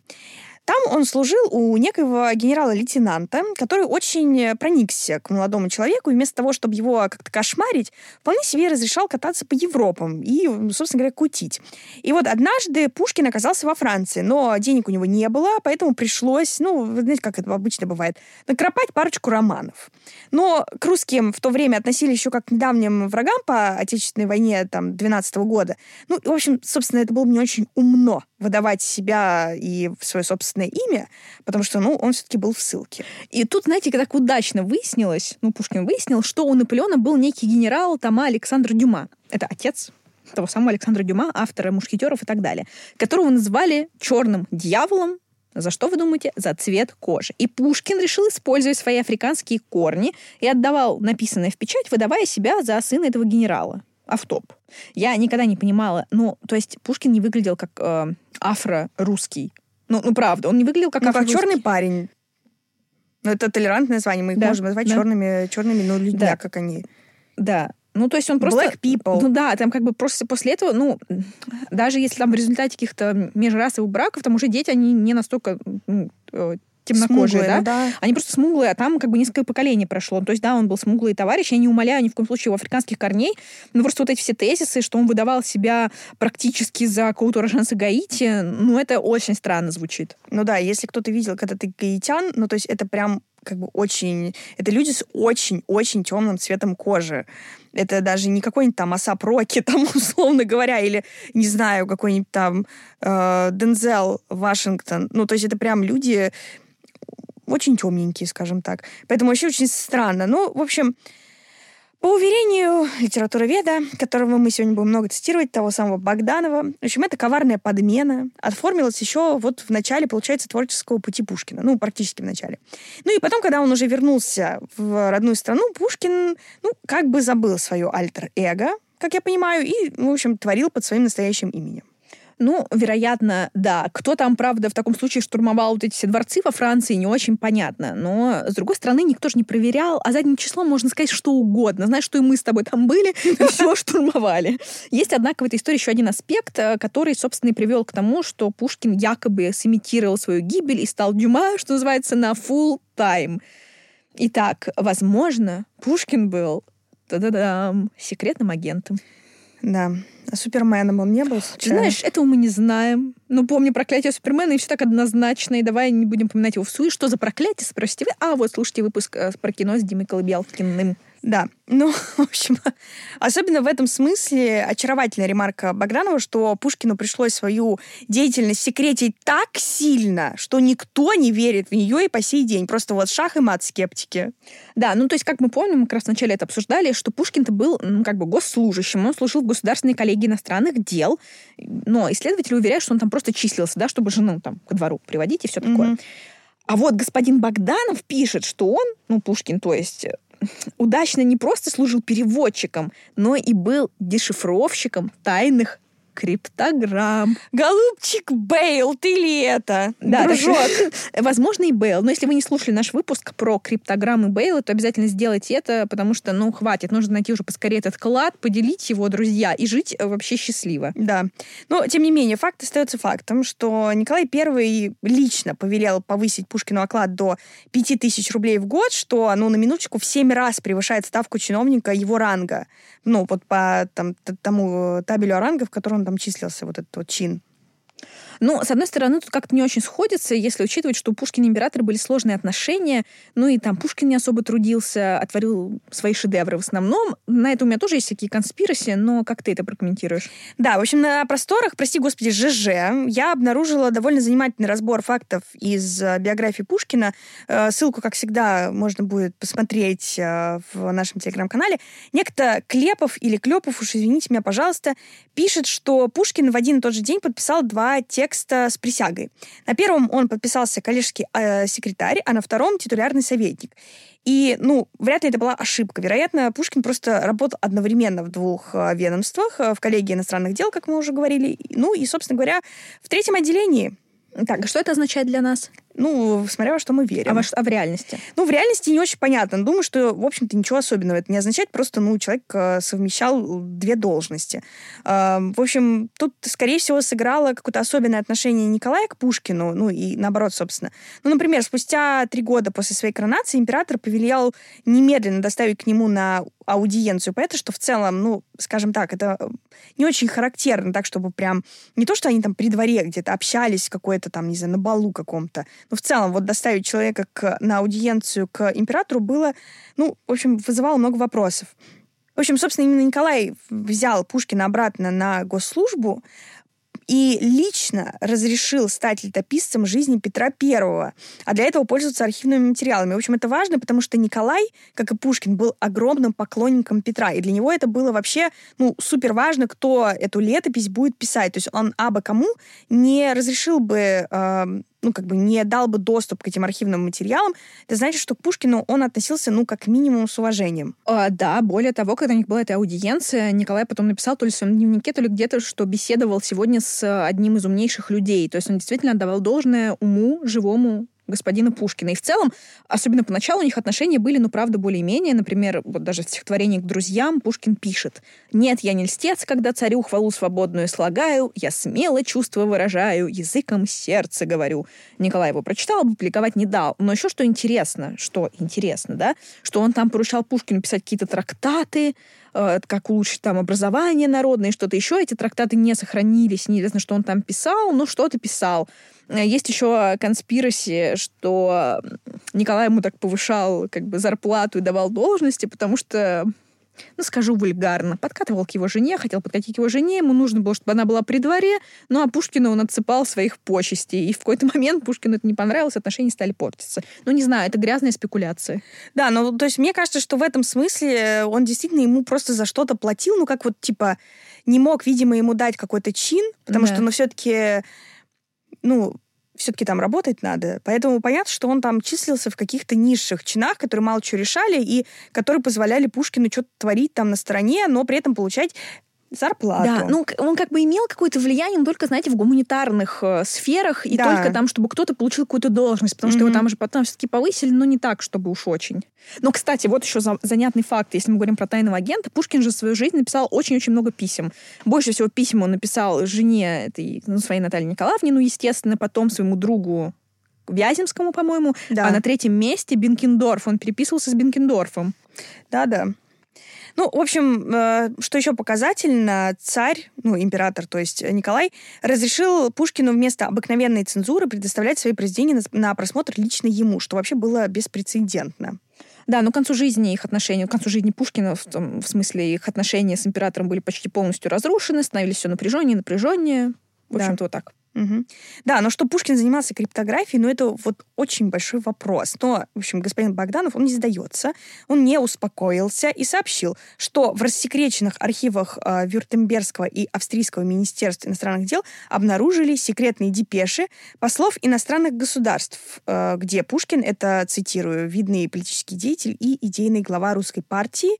Там он служил у некоего генерала-лейтенанта, который очень проникся к молодому человеку, и вместо того, чтобы его как-то кошмарить, вполне себе разрешал кататься по Европам и, собственно говоря, кутить. И вот однажды Пушкин оказался во Франции, но денег у него не было, поэтому пришлось, ну, вы знаете, как это обычно бывает, накропать парочку романов. Но к русским в то время относились еще как к недавним врагам по Отечественной войне там 12 года. Ну, в общем, собственно, это было не очень умно выдавать себя и свое собственное имя, потому что, ну, он все-таки был в ссылке. И тут, знаете, так удачно выяснилось, ну, Пушкин выяснил, что у Наполеона был некий генерал Тома Александр Дюма. Это отец того самого Александра Дюма, автора «Мушкетеров» и так далее, которого называли черным дьяволом, за что, вы думаете? За цвет кожи. И Пушкин решил использовать свои африканские корни и отдавал написанное в печать, выдавая себя за сына этого генерала. Автоп. Я никогда не понимала, ну, то есть Пушкин не выглядел как э, афро-русский. Ну, ну, правда, он не выглядел как Ну, как черный парень. Ну, это толерантное название, мы их Да, можем назвать да. черными, черными, ну, людьми, Да. как они. Да. Ну, то есть он просто... Black people. Ну да, там как бы просто после этого, ну, даже если там в результате каких-то межрасовых браков, там уже дети, они не настолько ну, темнокожие, Смуглые, да? да. Они просто смуглые, а там как бы несколько поколений прошло. То есть, да, он был смуглый товарищ, я не умоляю ни в коем случае его африканских корней, но просто вот эти все тезисы, что он выдавал себя практически за какого-то уроженца Гаити, ну, это очень странно звучит. Ну да, если кто-то видел, когда ты гаитян, ну, то есть это прям как бы очень... Это люди с очень-очень темным цветом кожи. Это даже не какой-нибудь там Асап Роки, там, условно говоря, или, не знаю, какой-нибудь там э, Дензел Вашингтон. Ну, то есть это прям люди очень темненькие, скажем так. Поэтому вообще очень странно. Ну, в общем, по уверению литературоведа, которого мы сегодня будем много цитировать, того самого Богданова, в общем, это коварная подмена оформилась еще вот в начале, получается, творческого пути Пушкина. Ну, практически в начале. Ну и потом, когда он уже вернулся в родную страну, Пушкин, ну, как бы забыл свое альтер-эго, как я понимаю, и, в общем, творил под своим настоящим именем. Ну, вероятно, да. Кто там, правда, в таком случае штурмовал вот эти все дворцы во Франции, не очень понятно. Но, с другой стороны, никто же не проверял, а задним числом можно сказать что угодно. Знаешь, что и мы с тобой там были, и все штурмовали. Есть, однако, в этой истории еще один аспект, э, который, собственно, и привел к тому, что Пушкин якобы сымитировал свою гибель и стал Дюма, что называется, на full time. Итак, возможно, Пушкин был та-да-дам, секретным агентом. Да. А Суперменом он не был? Случайно? знаешь, этого мы не знаем. Ну, помню проклятие Супермена, и все так однозначно. И давай не будем поминать его в суе. Что за проклятие, спросите вы? А, вот, слушайте выпуск э, про кино с Димой Колыбелкиным. Да, ну, в общем, особенно в этом смысле очаровательная ремарка Богданова, что Пушкину пришлось свою деятельность секретить так сильно, что никто не верит в нее и по сей день. Просто вот шах и мат скептики. Да, ну, то есть, как мы помним, мы как раз вначале это обсуждали, что Пушкин-то был, ну, как бы, госслужащим. Он служил в Государственной коллегии иностранных дел. Но исследователи уверяют, что он там просто числился, да, чтобы жену там ко двору приводить и все такое. Мгм. А вот господин Богданов пишет, что он, ну, Пушкин, то есть, удачно не просто служил переводчиком, но и был дешифровщиком тайных криптограмм. Голубчик Бейл, ты ли это? Да, дружок? возможно, и Бейл. Но если вы не слушали наш выпуск про криптограммы Бейла, то обязательно сделайте это, потому что, ну, хватит. Нужно найти уже поскорее этот клад, поделить его, друзья, и жить э, вообще счастливо. Да. Но, тем не менее, факт остается фактом, что Николай I лично повелел повысить Пушкину оклад до 5000 рублей в год, что, ну, на минуточку, в 7 раз превышает ставку чиновника его ранга. Ну, вот по там, тому табелю о рангах, в котором он там числился, вот этот вот чин. Ну, с одной стороны, тут как-то не очень сходится, если учитывать, что у Пушкина и императора были сложные отношения, ну и там Пушкин не особо трудился, а творил свои шедевры в основном. На это у меня тоже есть всякие конспираси, но как ты это прокомментируешь? Да, в общем, на просторах, прости господи, ЖЖ, я обнаружила довольно занимательный разбор фактов из э, биографии Пушкина. Э, Ссылку, как всегда, можно будет посмотреть э, в нашем телеграм-канале. Некто Клепов или Клепов, уж извините меня, пожалуйста, пишет, что Пушкин в один и тот же день подписал два текста с присягой. На первом он подписался коллежский э, секретарь, а на втором титулярный советник. И, ну, вряд ли это была ошибка. Вероятно, Пушкин просто работал одновременно в двух э, ведомствах, э, в коллегии иностранных дел, как мы уже говорили, ну и, собственно говоря, в третьем отделении. Так, а что это означает для нас? Ну, смотря во что мы верим. А, во а в реальности? Ну, в реальности не очень понятно. Думаю, что, в общем-то, ничего особенного это не означает. Просто, ну, человек э, совмещал две должности. Э, в общем, тут, скорее всего, сыграло какое-то особенное отношение Николая к Пушкину, ну, и наоборот, собственно. Ну, например, спустя три года после своей коронации император повелел немедленно доставить к нему на аудиенцию поэта, что в целом, ну, скажем так, это не очень характерно, так, чтобы прям... Не то, что они там при дворе где-то общались какой-то там, не знаю, на балу каком-то, но в целом вот доставить человека к, на аудиенцию к императору было, ну, в общем, вызывало много вопросов. В общем, собственно, именно Николай взял Пушкина обратно на госслужбу, и лично разрешил стать летописцем жизни Петра I, а для этого пользоваться архивными материалами. В общем, это важно, потому что Николай, как и Пушкин, был огромным поклонником Петра, и для него это было вообще ну, супер важно, кто эту летопись будет писать. То есть он абы кому не разрешил бы э, ну, как бы не дал бы доступ к этим архивным материалам, это значит, что к Пушкину он относился, ну, как минимум с уважением. А, да, более того, когда у них была эта аудиенция, Николай потом написал то ли в своем дневнике, то ли где-то, что беседовал сегодня с одним из умнейших людей. То есть он действительно отдавал должное уму, живому господина Пушкина. И в целом, особенно поначалу, у них отношения были, ну, правда, более-менее. Например, вот даже в стихотворении к друзьям Пушкин пишет «Нет, я не льстец, когда царю хвалу свободную слагаю, я смело чувство выражаю, языком сердца говорю». Николай его прочитал, публиковать не дал. Но еще что интересно, что интересно, да, что он там поручал Пушкину писать какие-то трактаты, как улучшить там образование народное, что-то еще. Эти трактаты не сохранились, неизвестно, что он там писал, но что-то писал. Э, есть еще конспираси, что Николай ему так повышал как бы зарплату и давал должности, потому что ну, скажу вульгарно, подкатывал к его жене, хотел подкатить к его жене, ему нужно было, чтобы она была при дворе, ну, а Пушкину он отсыпал своих почестей. И в какой-то момент Пушкину это не понравилось, отношения стали портиться. Ну, не знаю, это грязная спекуляция. Да, ну, то есть мне кажется, что в этом смысле он действительно ему просто за что-то платил, ну, как вот, типа, не мог, видимо, ему дать какой-то чин, потому да. что, ну, все-таки ну, все-таки там работать надо. Поэтому понятно, что он там числился в каких-то низших чинах, которые мало чего решали и которые позволяли Пушкину что-то творить там на стороне, но при этом получать зарплату. Да, ну он как бы имел какое-то влияние, но только, знаете, в гуманитарных э, сферах и да. только там, чтобы кто-то получил какую-то должность, потому mm-hmm. что его там же потом все-таки повысили, но не так, чтобы уж очень. Но, кстати, вот еще за, занятный факт, если мы говорим про тайного агента, Пушкин же в свою жизнь написал очень-очень много писем. Больше всего писем он написал жене этой, ну, своей Наталье Николаевне, ну, естественно, потом своему другу Вяземскому, по-моему, да. а на третьем месте Бенкендорф. Он переписывался с Бенкендорфом. Да-да. Ну, в общем, э, что еще показательно, царь, ну, император, то есть Николай, разрешил Пушкину вместо обыкновенной цензуры предоставлять свои произведения на просмотр лично ему, что вообще было беспрецедентно. Да, но к концу жизни их отношения, к концу жизни Пушкина, в, том, в смысле их отношения с императором были почти полностью разрушены, становились все напряженнее, напряженнее. В общем-то, вот так. Угу. Да, но что Пушкин занимался криптографией, ну, это вот очень большой вопрос. Но, в общем, господин Богданов, он не сдается, он не успокоился и сообщил, что в рассекреченных архивах э, Вюртембергского и Австрийского министерств иностранных дел обнаружили секретные депеши послов иностранных государств, э, где Пушкин, это, цитирую, видный политический деятель и идейный глава русской партии,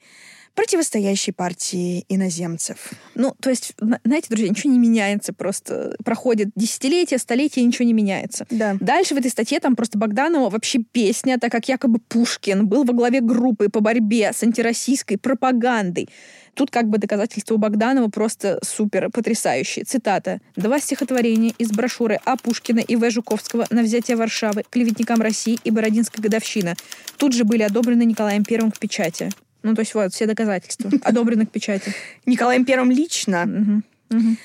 противостоящей партии иноземцев. Ну, то есть, знаете, друзья, ничего не меняется, просто проходит десятилетия, столетия, ничего не меняется. Да. Дальше в этой статье там просто Богданова вообще песня, так как якобы Пушкин был во главе группы по борьбе с антироссийской пропагандой. Тут как бы доказательства у Богданова просто супер потрясающие. Цитата. «Два стихотворения из брошюры А. Пушкина и В. Жуковского на взятие Варшавы, клеветникам России и Бородинской годовщина тут же были одобрены Николаем Первым к печати. Ну, то есть вот, все доказательства одобрены к печати. Николаем Первым лично. Угу.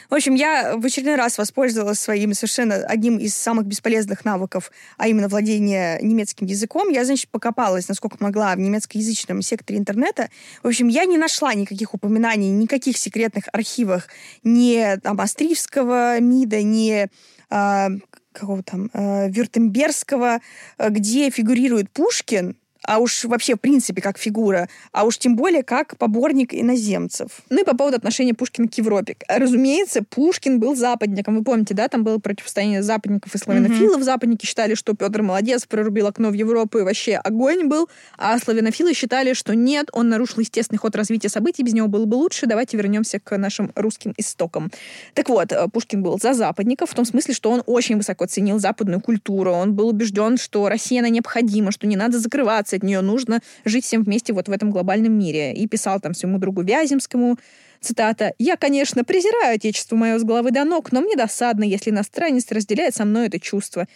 В общем, я в очередной раз воспользовалась своим совершенно одним из самых бесполезных навыков, а именно владение немецким языком. Я, значит, покопалась, насколько могла, в немецкоязычном секторе интернета. В общем, я не нашла никаких упоминаний, никаких секретных архивах ни там, австрийского МИДа, ни э, какого там, э, Вюртембергского, э, где фигурирует Пушкин, а уж вообще, в принципе, как фигура, а уж тем более как поборник иноземцев. Ну и по поводу отношения Пушкина к Европе. Разумеется, Пушкин был западником. Вы помните, да, там было противостояние западников и славянофилов. Mm-hmm. Западники считали, что Петр молодец, прорубил окно в Европу, и вообще огонь был. А славянофилы считали, что нет, он нарушил естественный ход развития событий, без него было бы лучше. Давайте вернемся к нашим русским истокам. Так вот, э, Пушкин был за западников, в том смысле, что он очень высоко ценил западную культуру. Он был убежден, что Россия, она необходима, что не надо закрываться отказаться от нее, нужно жить всем вместе вот в этом глобальном мире. И писал там своему другу Вяземскому, цитата, «Я, конечно, презираю отечество мое с головы до ног, но мне досадно, если иностранец разделяет со мной это чувство».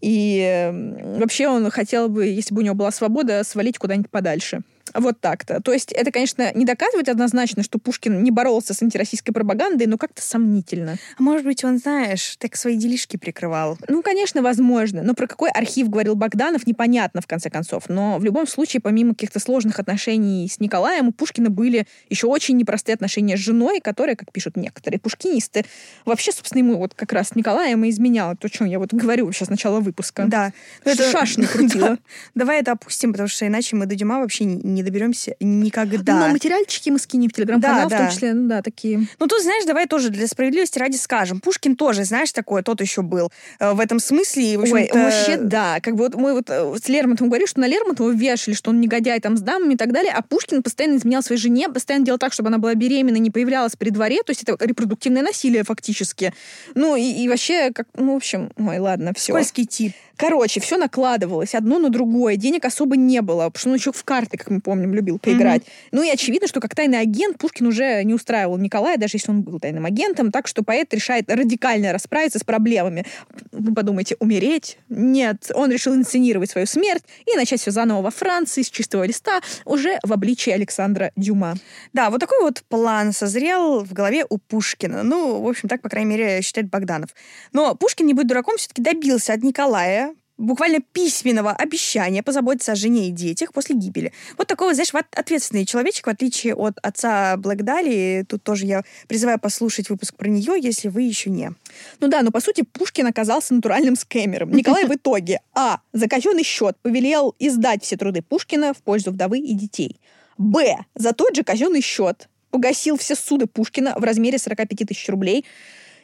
И вообще он хотел бы, если бы у него была свобода, свалить куда-нибудь подальше. Вот так-то. То есть это, конечно, не доказывает однозначно, что Пушкин не боролся с антироссийской пропагандой, но как-то сомнительно. А может быть, он, знаешь, так свои делишки прикрывал. Ну, конечно, возможно. Но про какой архив говорил Богданов, непонятно, в конце концов. Но в любом случае, помимо каких-то сложных отношений с Николаем, у Пушкина были еще очень непростые отношения с женой, которая, как пишут некоторые пушкинисты, вообще, собственно, ему вот как раз Николаем и изменяла. То, о чем я вот говорю сейчас начала выпуска. Да. Это шашни крутила. Да. Давай это опустим, потому что иначе мы до Дюма вообще не, не доберемся никогда. Но материальчики мы скинем в телеграм-канал, Да, в том числе, ну да, такие. Ну, тут, знаешь, давай тоже для справедливости ради скажем. Пушкин тоже, знаешь, такой, тот еще был э, в этом смысле. И, в Ой, вообще, да. Как бы вот мы вот э, с Лермонтовым говорили, что на Лермонтова вешали, что он негодяй там с дамами и так далее, а Пушкин постоянно изменял своей жене, постоянно делал так, чтобы она была беременна, не появлялась при дворе, то есть это репродуктивное насилие фактически. Ну и, и вообще, как, ну, в общем, ой, ладно, все. скользкий тип. Короче, все накладывалось одно на другое. Денег особо не было, потому что он еще в карты, как мы помним, любил поиграть. Ну и очевидно, что как тайный агент Пушкин уже не устраивал Николая, даже если он был тайным агентом. Так что поэт решает радикально расправиться с проблемами. Вы подумаете, умереть? Нет. Он решил инсценировать свою смерть и начать все заново во Франции с чистого листа, уже в обличии Александра Дюма. Да, вот такой вот план созрел в голове у Пушкина. Ну, в общем, так, по крайней мере, считает Богданов. Но Пушкин, не будь дураком, все-таки добился от Николая буквально письменного обещания позаботиться о жене и детях после гибели. Вот такой вот, знаешь, ответственный человечек, в отличие от отца Блэкдали. Тут тоже я призываю послушать выпуск про нее, если вы еще не. Ну да, но по сути Пушкин оказался натуральным скэмером. Николай в итоге а. за казенный счет повелел издать все труды Пушкина в пользу вдовы и детей. б. за тот же казенный счет погасил все суды Пушкина в размере 45 тысяч рублей.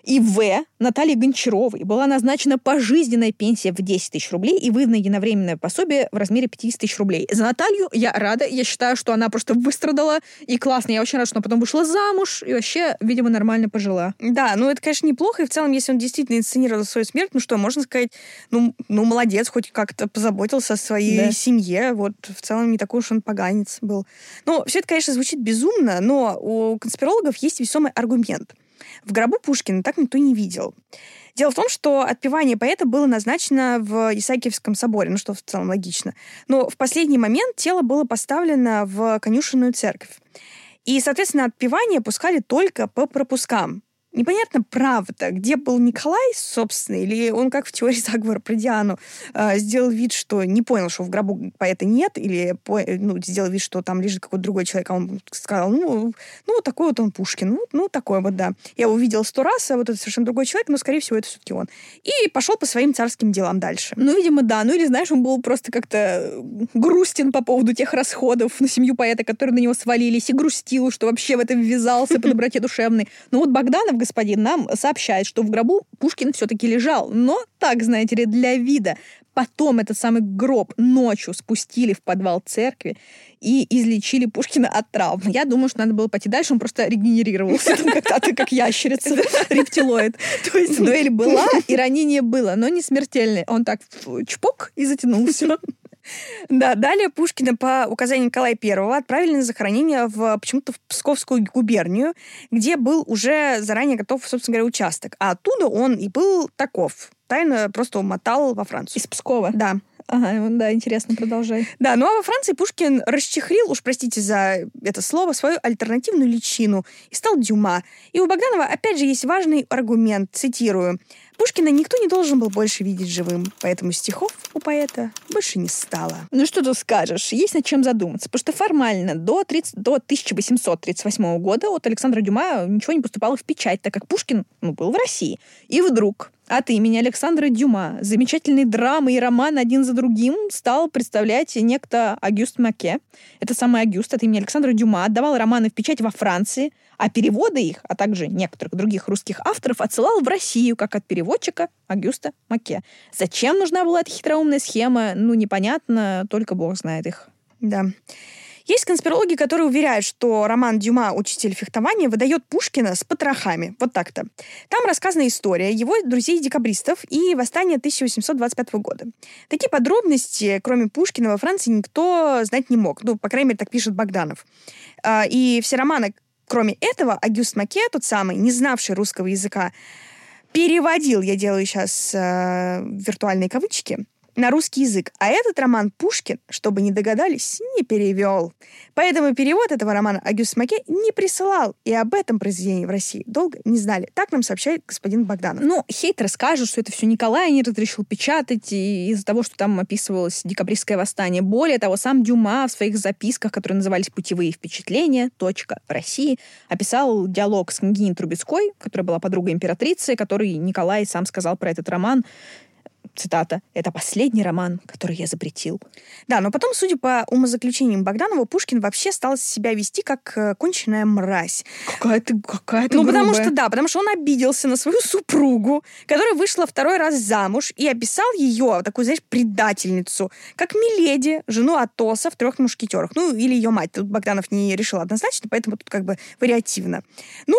И В. Наталье Гончаровой была назначена пожизненная пенсия в 10 тысяч рублей и выдано единовременное пособие в размере 50 тысяч рублей. За Наталью я рада. Я считаю, что она просто выстрадала. И классно. Я очень рада, что она потом вышла замуж и вообще, видимо, нормально пожила. Да, ну это, конечно, неплохо. И в целом, если он действительно инсценировал свою смерть, ну что, можно сказать, ну, ну молодец, хоть как-то позаботился о своей Да. семье. Вот в целом не такой уж он поганец был. Ну, все это, конечно, звучит безумно, но у конспирологов есть весомый аргумент. В гробу Пушкина так никто не видел. Дело в том, что отпевание поэта было назначено в Исаакиевском соборе, ну что в целом логично. Но в последний момент тело было поставлено в конюшенную церковь. И, соответственно, отпевание пускали только по пропускам. Непонятно, правда, где был Николай, собственно, или он, как в теории заговора про Диану, э, сделал вид, что не понял, что в гробу поэта нет, или по- ну, сделал вид, что там лежит какой-то другой человек, а он сказал, ну, ну вот такой вот он Пушкин, ну, ну такой вот, да. Я его видел сто раз, а вот это совершенно другой человек, но, скорее всего, это все-таки он. И пошел по своим царским делам дальше. Ну, видимо, да. Ну, или, знаешь, он был просто как-то грустен по поводу тех расходов на семью поэта, которые на него свалились, и грустил, что вообще в это ввязался по доброте душевной. Но вот Богданов, господин, нам сообщает, что в гробу Пушкин все-таки лежал. Но так, знаете ли, для вида. Потом этот самый гроб ночью спустили в подвал церкви и излечили Пушкина от травм. Я думаю, что надо было пойти дальше, он просто регенерировался там как-то, как ящерица, рептилоид. То есть дуэль была, и ранение было, но не смертельное. Он так чпок и затянулся. Да, далее Пушкина по указанию Николая I отправили на захоронение в почему-то в Псковскую губернию, где был уже заранее готов, собственно говоря, участок. А оттуда он и был таков. Тайно просто умотал во Францию. Из Пскова. Да. Ага, да, интересно, продолжай. Да, ну а во Франции Пушкин расчехлил, уж простите за это слово, свою альтернативную личину и стал Дюма. И у Богданова опять же есть важный аргумент, цитирую. Пушкина никто не должен был больше видеть живым, поэтому стихов у поэта больше не стало. Ну что тут скажешь, есть над чем задуматься, потому что формально до, 30, до 1838 года от Александра Дюма ничего не поступало в печать, так как Пушкин ну, был в России. И вдруг от имени Александра Дюма замечательные драмы и романы один за другим стал представлять некто Агюст Маке. Это самый Агюст от имени Александра Дюма отдавал романы в печать во Франции, а переводы их, а также некоторых других русских авторов отсылал в Россию, как от переводчика Агюста Маке. Зачем нужна была эта хитроумная схема, ну, непонятно, только Бог знает их. Да. Есть конспирологи, которые уверяют, что роман Дюма «Учитель фехтования» выдает Пушкина с потрохами. Вот так-то. Там рассказана история его друзей-декабристов и восстания 1825 года. Такие подробности, кроме Пушкина, во Франции никто знать не мог. Ну, по крайней мере, так пишет Богданов. А, И все романы, кроме этого, Агюст Маке, тот самый, не знавший русского языка, переводил, я делаю сейчас э, виртуальные кавычки, на русский язык. А этот роман Пушкин, чтобы не догадались, не перевел. Поэтому перевод этого романа Агюст Маке не присылал. И об этом произведении в России долго не знали. Так нам сообщает господин Богданов. Ну, хейтеры скажут, что это все Николай не разрешил печатать из-за того, что там описывалось декабристское восстание. Более того, сам Дюма в своих записках, которые назывались «Путевые впечатления. Точка. В России», описал диалог с княгиней Трубецкой, которая была подругой императрицы, который Николай сам сказал про этот роман цитата, «это последний роман, который я запретил». Да, но потом, судя по умозаключениям Богданова, Пушкин вообще стал себя вести как э, конченная мразь. Какая ты, какая ты Ну, потому грубая. что, да, потому что он обиделся на свою супругу, которая вышла второй раз замуж, и описал ее, такую, знаешь, предательницу, как Миледи, жену Атоса в «Трех мушкетерах». Ну, или ее мать. Тут Богданов не решил однозначно, поэтому тут как бы вариативно. Ну,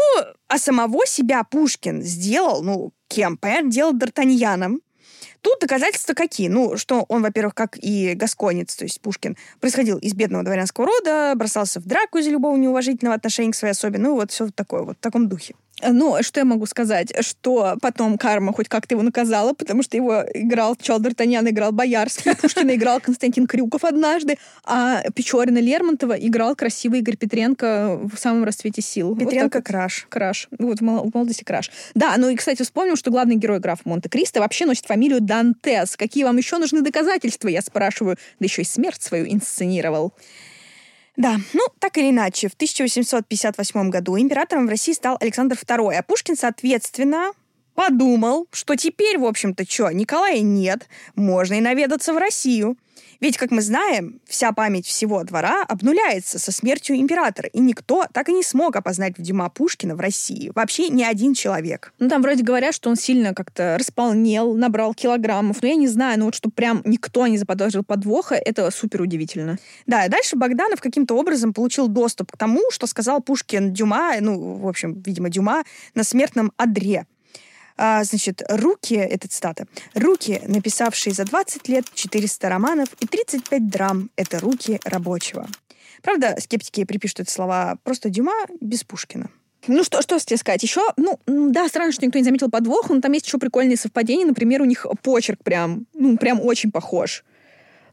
а самого себя Пушкин сделал, ну, кем? Понятно, делал Д'Артаньяном. Тут доказательства какие? Ну, что он, во-первых, как и гасконец, то есть Пушкин, происходил из бедного дворянского рода, бросался в драку из-за любого неуважительного отношения к своей особе. Ну, вот все такое, вот в таком духе. Ну, что я могу сказать? Что потом карма хоть как-то его наказала, потому что его играл Чал Д'Артаньян, играл Боярский, Пушкина играл Константин Крюков однажды, а Печорина Лермонтова играл красивый Игорь Петренко в самом расцвете сил. Петренко вот. краш. Краш. Вот в мол- в молодости краш. Да, ну и, кстати, вспомнил, что главный герой графа Монте-Кристо вообще носит фамилию Дантес. Какие вам еще нужны доказательства, я спрашиваю? Да еще и смерть свою инсценировал. Да, ну, так или иначе, в 1858 году императором в России стал Александр II, а Пушкин, соответственно, подумал, что теперь, в общем-то, что, Николая нет, можно и наведаться в Россию. Ведь, как мы знаем, вся память всего двора обнуляется со смертью императора, и никто так и не смог опознать Дюма Пушкина в России. Вообще ни один человек. Ну, там вроде говорят, что он сильно как-то располнел, набрал килограммов. Но я не знаю, ну вот что прям никто не заподозрил подвоха, это супер удивительно. Да, и дальше Богданов каким-то образом получил доступ к тому, что сказал Пушкин Дюма, ну, в общем, видимо, Дюма, на смертном одре. А, значит, руки, это цитата, руки, написавшие за 20 лет 400 романов и 35 драм, это руки рабочего. Правда, скептики припишут эти слова просто Дюма без Пушкина. Ну что, что тебе сказать? Еще, ну, да, странно, что никто не заметил подвох, но там есть еще прикольные совпадения. Например, у них почерк прям, ну, прям очень похож.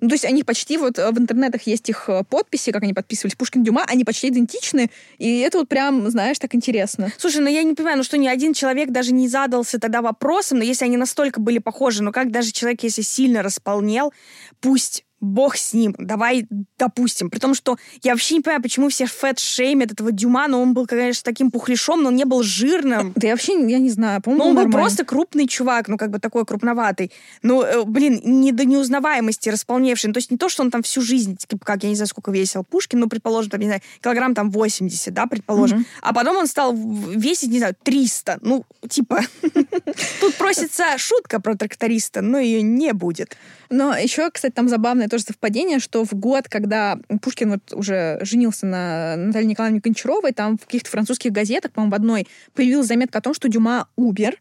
Ну, то есть они почти вот э, в интернетах есть их э, подписи, как они подписывались, Пушкин Дюма, они почти идентичны, и это вот прям, знаешь, так интересно. Слушай, ну я не понимаю, ну что ни один человек даже не задался тогда вопросом, но если они настолько были похожи, ну как даже человек, если сильно располнел, пусть бог с ним, давай допустим. При том, что я вообще не понимаю, почему все фэт шеймят этого Дюма, но он был, конечно, таким пухляшом, но он не был жирным. Да я вообще, я не знаю, по-моему, он был нормально. просто крупный чувак, ну, как бы такой крупноватый. Ну, э, блин, не до неузнаваемости располневший. Ну, то есть не то, что он там всю жизнь, типа, как, я не знаю, сколько весил Пушкин, ну, предположим, там, не знаю, килограмм там 80, да, предположим. Мгм. А потом он стал весить, не знаю, 300. Ну, типа, тут просится шутка про тракториста, но ее не будет. Но еще, кстати, там забавное тоже совпадение, что в год, когда Пушкин вот уже женился на Наталье Николаевне Гончаровой, там в каких-то французских газетах, по-моему, в одной появилась заметка о том, что Дюма умер.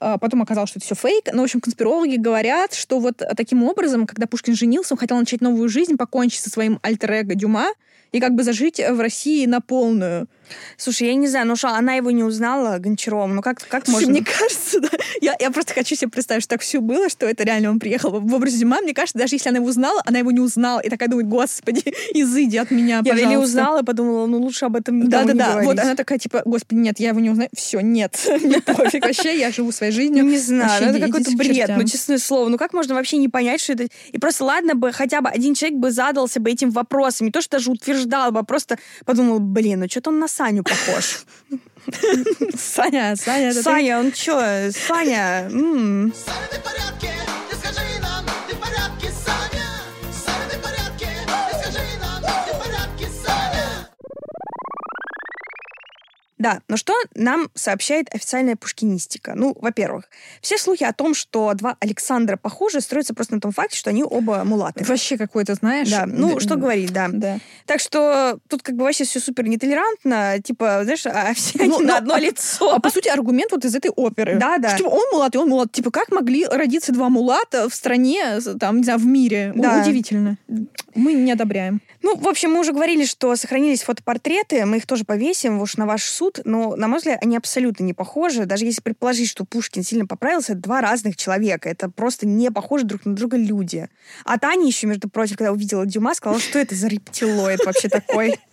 А Потом оказалось, что это все фейк. Но, в общем, конспирологи говорят, что вот таким образом, когда Пушкин женился, он хотел начать новую жизнь, покончить со своим альтер-эго Дюма и как бы зажить в России на полную. Слушай, я не знаю, ну что, она его не узнала, Гончарова, ну как, как Слушай, можно? мне кажется, да, я, я просто хочу себе представить, что так все было, что это реально он приехал в образе Дюма. Мне кажется, даже если она его узнала, она его не узнала. И такая думает, господи, изыди от меня, Я или пожалуйста». узнала и подумала, ну лучше об этом никому не Да-да-да, вот она такая, типа, господи, нет, я его не узнаю. Все, нет, мне пофиг вообще, я живу своей жизнью. Не знаю, ну, это какой-то бред, ну, честное слово. Ну, как можно вообще не понять, что это... И просто, ладно бы, хотя бы один человек бы задался бы этим вопросом, не то, что даже утверждал бы, а просто подумал, блин, ну, что-то он на Саню похож. Саня, Саня? Саня, он что, Саня. Саня, ты в порядке? Ты скажи Да, но что нам сообщает официальная пушкинистика? Ну, во-первых, все слухи о том, что два Александра похожи, строятся просто на том факте, что они оба мулаты. Вообще какой-то, знаешь... Да, ну, д- что говорить, да. Да. Так что тут как бы вообще все супер нетолерантно, типа, знаешь, а все Ну, они на одно а- лицо. А по сути аргумент вот из этой оперы. Да, да. Что, он мулат, и он мулат. Типа, как могли родиться два мулата в стране, там, не знаю, в мире? Да. Удивительно. Мы не одобряем. Ну, в общем, мы уже говорили, что сохранились фотопортреты, мы их тоже повесим уж на ваш суд, но, на мой взгляд, они абсолютно не похожи. Даже если предположить, что Пушкин сильно поправился, это два разных человека. Это просто не похожи друг на друга люди. А Таня еще, между прочим, когда увидела Дюма, сказала, что это за рептилоид вообще такой.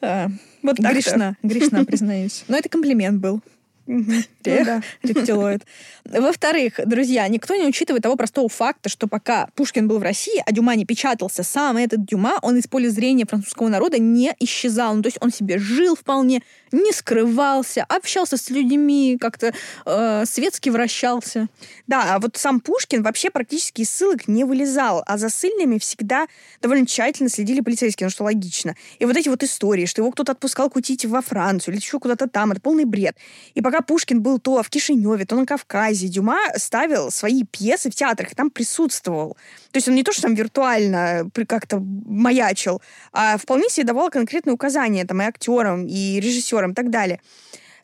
А, Вот грешна, грешна, признаюсь. Но это комплимент был. Мгм. Ну да. рептилоид. Во-вторых, друзья, никто не учитывает того простого факта, что пока Пушкин был в России, а Дюма не печатался, сам этот Дюма, он из поля зрения французского народа не исчезал. Ну, то есть он себе жил вполне, не скрывался, общался с людьми, как-то э, светски вращался. Да, а вот сам Пушкин вообще практически из ссылок не вылезал, а за ссыльными всегда довольно тщательно следили полицейские, ну что логично. И вот эти вот истории, что его кто-то отпускал кутить во Францию или еще куда-то там, это полный бред. И пока Пушкин был то в Кишиневе, то на Кавказе, Дюма ставил свои пьесы в театрах, и там присутствовал. То есть он не то, что там виртуально при- как-то маячил, а вполне себе давал конкретные указания там и актерам, и режиссерам, и так далее.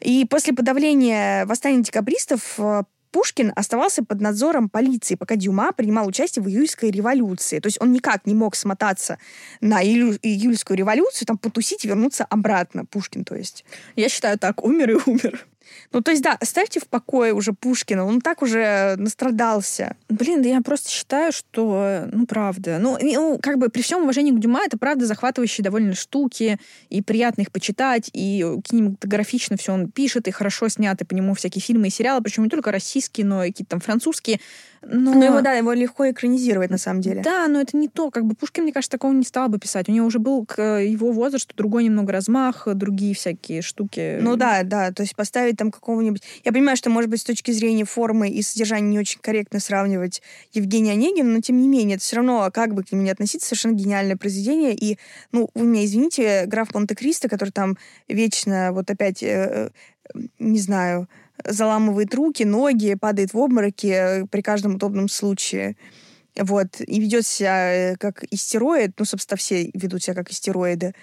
И после подавления восстания декабристов э, Пушкин оставался под надзором полиции, пока Дюма принимал участие в июльской революции. То есть он никак не мог смотаться на июль- июльскую революцию, там потусить и вернуться обратно. Пушкин, то есть. Я считаю так, умер и умер. Ну, то есть, да, оставьте в покое уже Пушкина. Он так уже настрадался. Блин, да я просто считаю, что, ну, правда. Ну, ну, как бы при всем уважении к Дюма, это правда захватывающие довольно штуки, и приятно их почитать, и кинематографично все он пишет, и хорошо сняты по нему всякие фильмы и сериалы, причем не только российские, но и какие-то там французские. Но, Но его, да, его легко экранизировать, на самом деле. Да, но это не то. Как бы Пушкин, мне кажется, такого не стал бы писать. У него уже был к его возрасту другой немного размах, другие всякие штуки. Ну да, да, то есть поставить там какого-нибудь... Я понимаю, что, может быть, с точки зрения формы и содержания не очень корректно сравнивать Евгения Онегина, но тем не менее, это все равно, как бы к нему не относиться, совершенно гениальное произведение. И, ну, вы меня извините, граф Монте-Кристо, который там вечно вот опять, э, э, не знаю, заламывает руки, ноги, падает в обмороки э, при каждом удобном случае. Вот, и ведет себя э, как истероид, ну, собственно, все ведут себя как истероиды.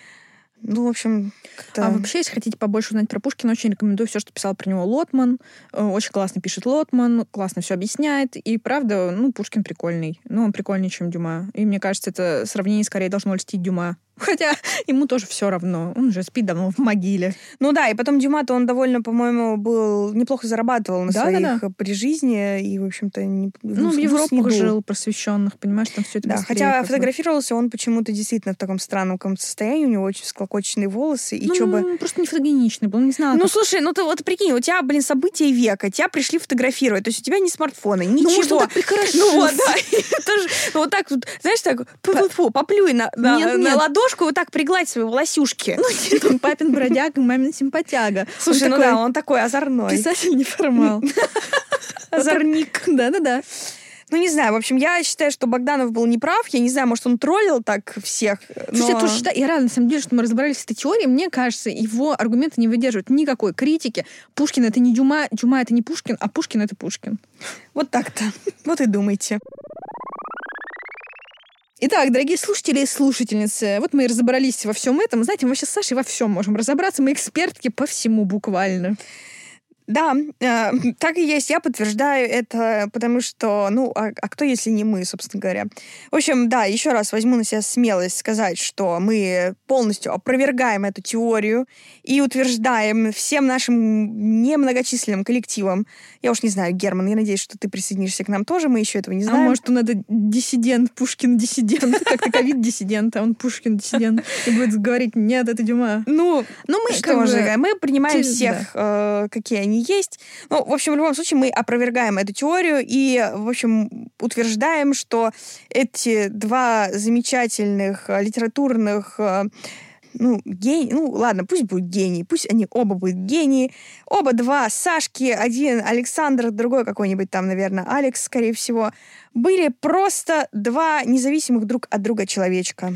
Ну, в общем, как-то... А вообще, если хотите побольше узнать про Пушкина, очень рекомендую все, что писал про него Лотман. Э, Очень классно пишет Лотман, классно все объясняет. И правда, ну, Пушкин прикольный. Ну, он прикольнее, чем Дюма. И мне кажется, это сравнение скорее должно льстить Дюма. Хотя ему тоже все равно. Он же спит давно в могиле. Ну да, и потом Дюма-то он довольно, по-моему, был неплохо зарабатывал на Да, своих да, да. э, при жизни и, в общем-то, не, Ну, в дул. жил, просвещенных, понимаешь, там все это Да, хотя фотографировался он почему-то действительно в таком странном каком-то состоянии, у него очень склокоченные волосы, и ну, чё бы... он просто не фотогеничный был, не знаю. Ну, как- слушай, ну ты вот прикинь, у тебя, блин, события века, тебя пришли фотографировать, то есть у тебя не смартфоны, ничего. Ну, может, он так. Ну вот, да. Ну, вот так знаешь, так, поплюй на, на, Ладошку, вот так пригладь свои волосюшки. Ну, нет, он папин бродяга, мамин симпатяга. Слушай, Он ну такой да, он такой озорной. Писатель неформал. Озорник. Да-да-да. Ну, не знаю, в общем, я считаю, что Богданов был неправ. Я не знаю, может, он троллил так всех. Слушай, я но- тоже считаю, я рада, на самом деле, что мы разобрались с этой теорией. Мне кажется, его аргументы не выдерживают никакой критики. Пушкин — это не Дюма, Дюма — это не Пушкин, а Пушкин — это Пушкин. Вот так-то. Вот и думайте. Итак, дорогие слушатели и слушательницы, вот мы и разобрались во всем этом. Знаете, мы сейчас с Сашей во всем можем разобраться. Мы экспертки по всему буквально. Да, э, так и есть. Я подтверждаю это, потому что, ну, а, а кто, если не мы, собственно говоря? В общем, да, еще раз возьму на себя смелость сказать, что мы полностью опровергаем эту теорию и утверждаем всем нашим немногочисленным коллективам. Я уж не знаю, Герман, я надеюсь, что ты присоединишься к нам тоже, мы еще этого не А знаем. может, он это диссидент, Пушкин диссидент, как-то ковид-диссидент, а он Пушкин диссидент. И будет говорить, нет, это Дюма. Ну, Ну, мы что же, мы принимаем всех, э, какие они есть. Ну, в общем, в любом случае, мы опровергаем эту теорию и, в общем, утверждаем, что эти два замечательных э, литературных э, ну, гений, ну, ладно, пусть будут гении, пусть они оба будут гении. Оба два Сашки, один Александр, другой какой-нибудь там, наверное, Алекс, скорее всего, были просто два независимых друг от друга человечка.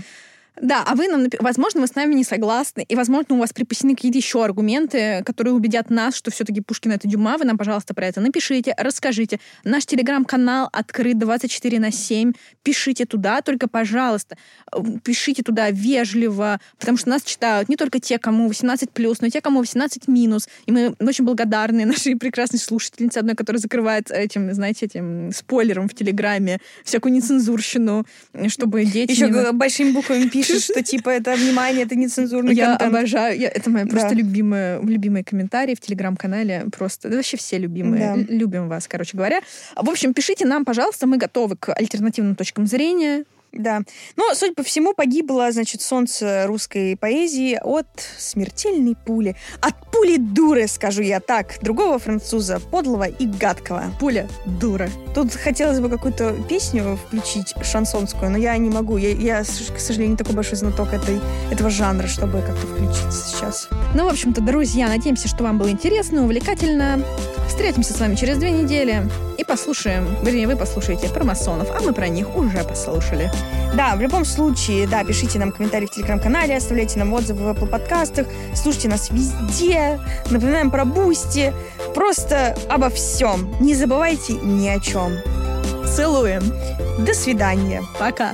Да, а вы нам, возможно, вы с нами не согласны, и, возможно, у вас припасены какие-то еще аргументы, которые убедят нас, что все-таки Пушкин это Дюма. Вы нам, пожалуйста, про это напишите, расскажите. Наш телеграм-канал открыт 24 на 7. Пишите туда, только, пожалуйста, э, пишите туда вежливо, потому что нас читают не только те, кому 18+, но и те, кому 18 минус. И мы очень благодарны нашей прекрасной слушательнице одной, которая закрывает этим, знаете, этим спойлером в Телеграме всякую нецензурщину, чтобы дети... Еще не большими буквами пишут, что типа это внимание, это нецензурный Я контент. обожаю. я- это мои просто Да. любимые, любимые комментарии в телеграм-канале. Просто да, вообще все любимые. Да. Любим вас, короче говоря. В общем, пишите нам, пожалуйста, мы готовы к альтернативным точкам зрения. Да. Но, судя по всему, погибло, значит, солнце русской поэзии от смертельной пули. От пули дуры, скажу я так, другого француза, подлого и гадкого. Пуля дура. Тут хотелось бы какую-то песню включить шансонскую, но я не могу. Я, я, к сожалению, не такой большой знаток этой, этого жанра, чтобы как-то включить сейчас. Ну, в общем-то, друзья, надеемся, что вам было интересно, увлекательно. Встретимся с вами через две недели и послушаем, вернее, вы послушаете про масонов, а мы про них уже послушали. Да, в любом случае, да, пишите нам комментарии в телеграм-канале, оставляйте нам отзывы в Apple подкастах, слушайте нас везде, напоминаем про Boosty, просто обо всем. Не забывайте ни о чем. Целуем. До свидания. Пока.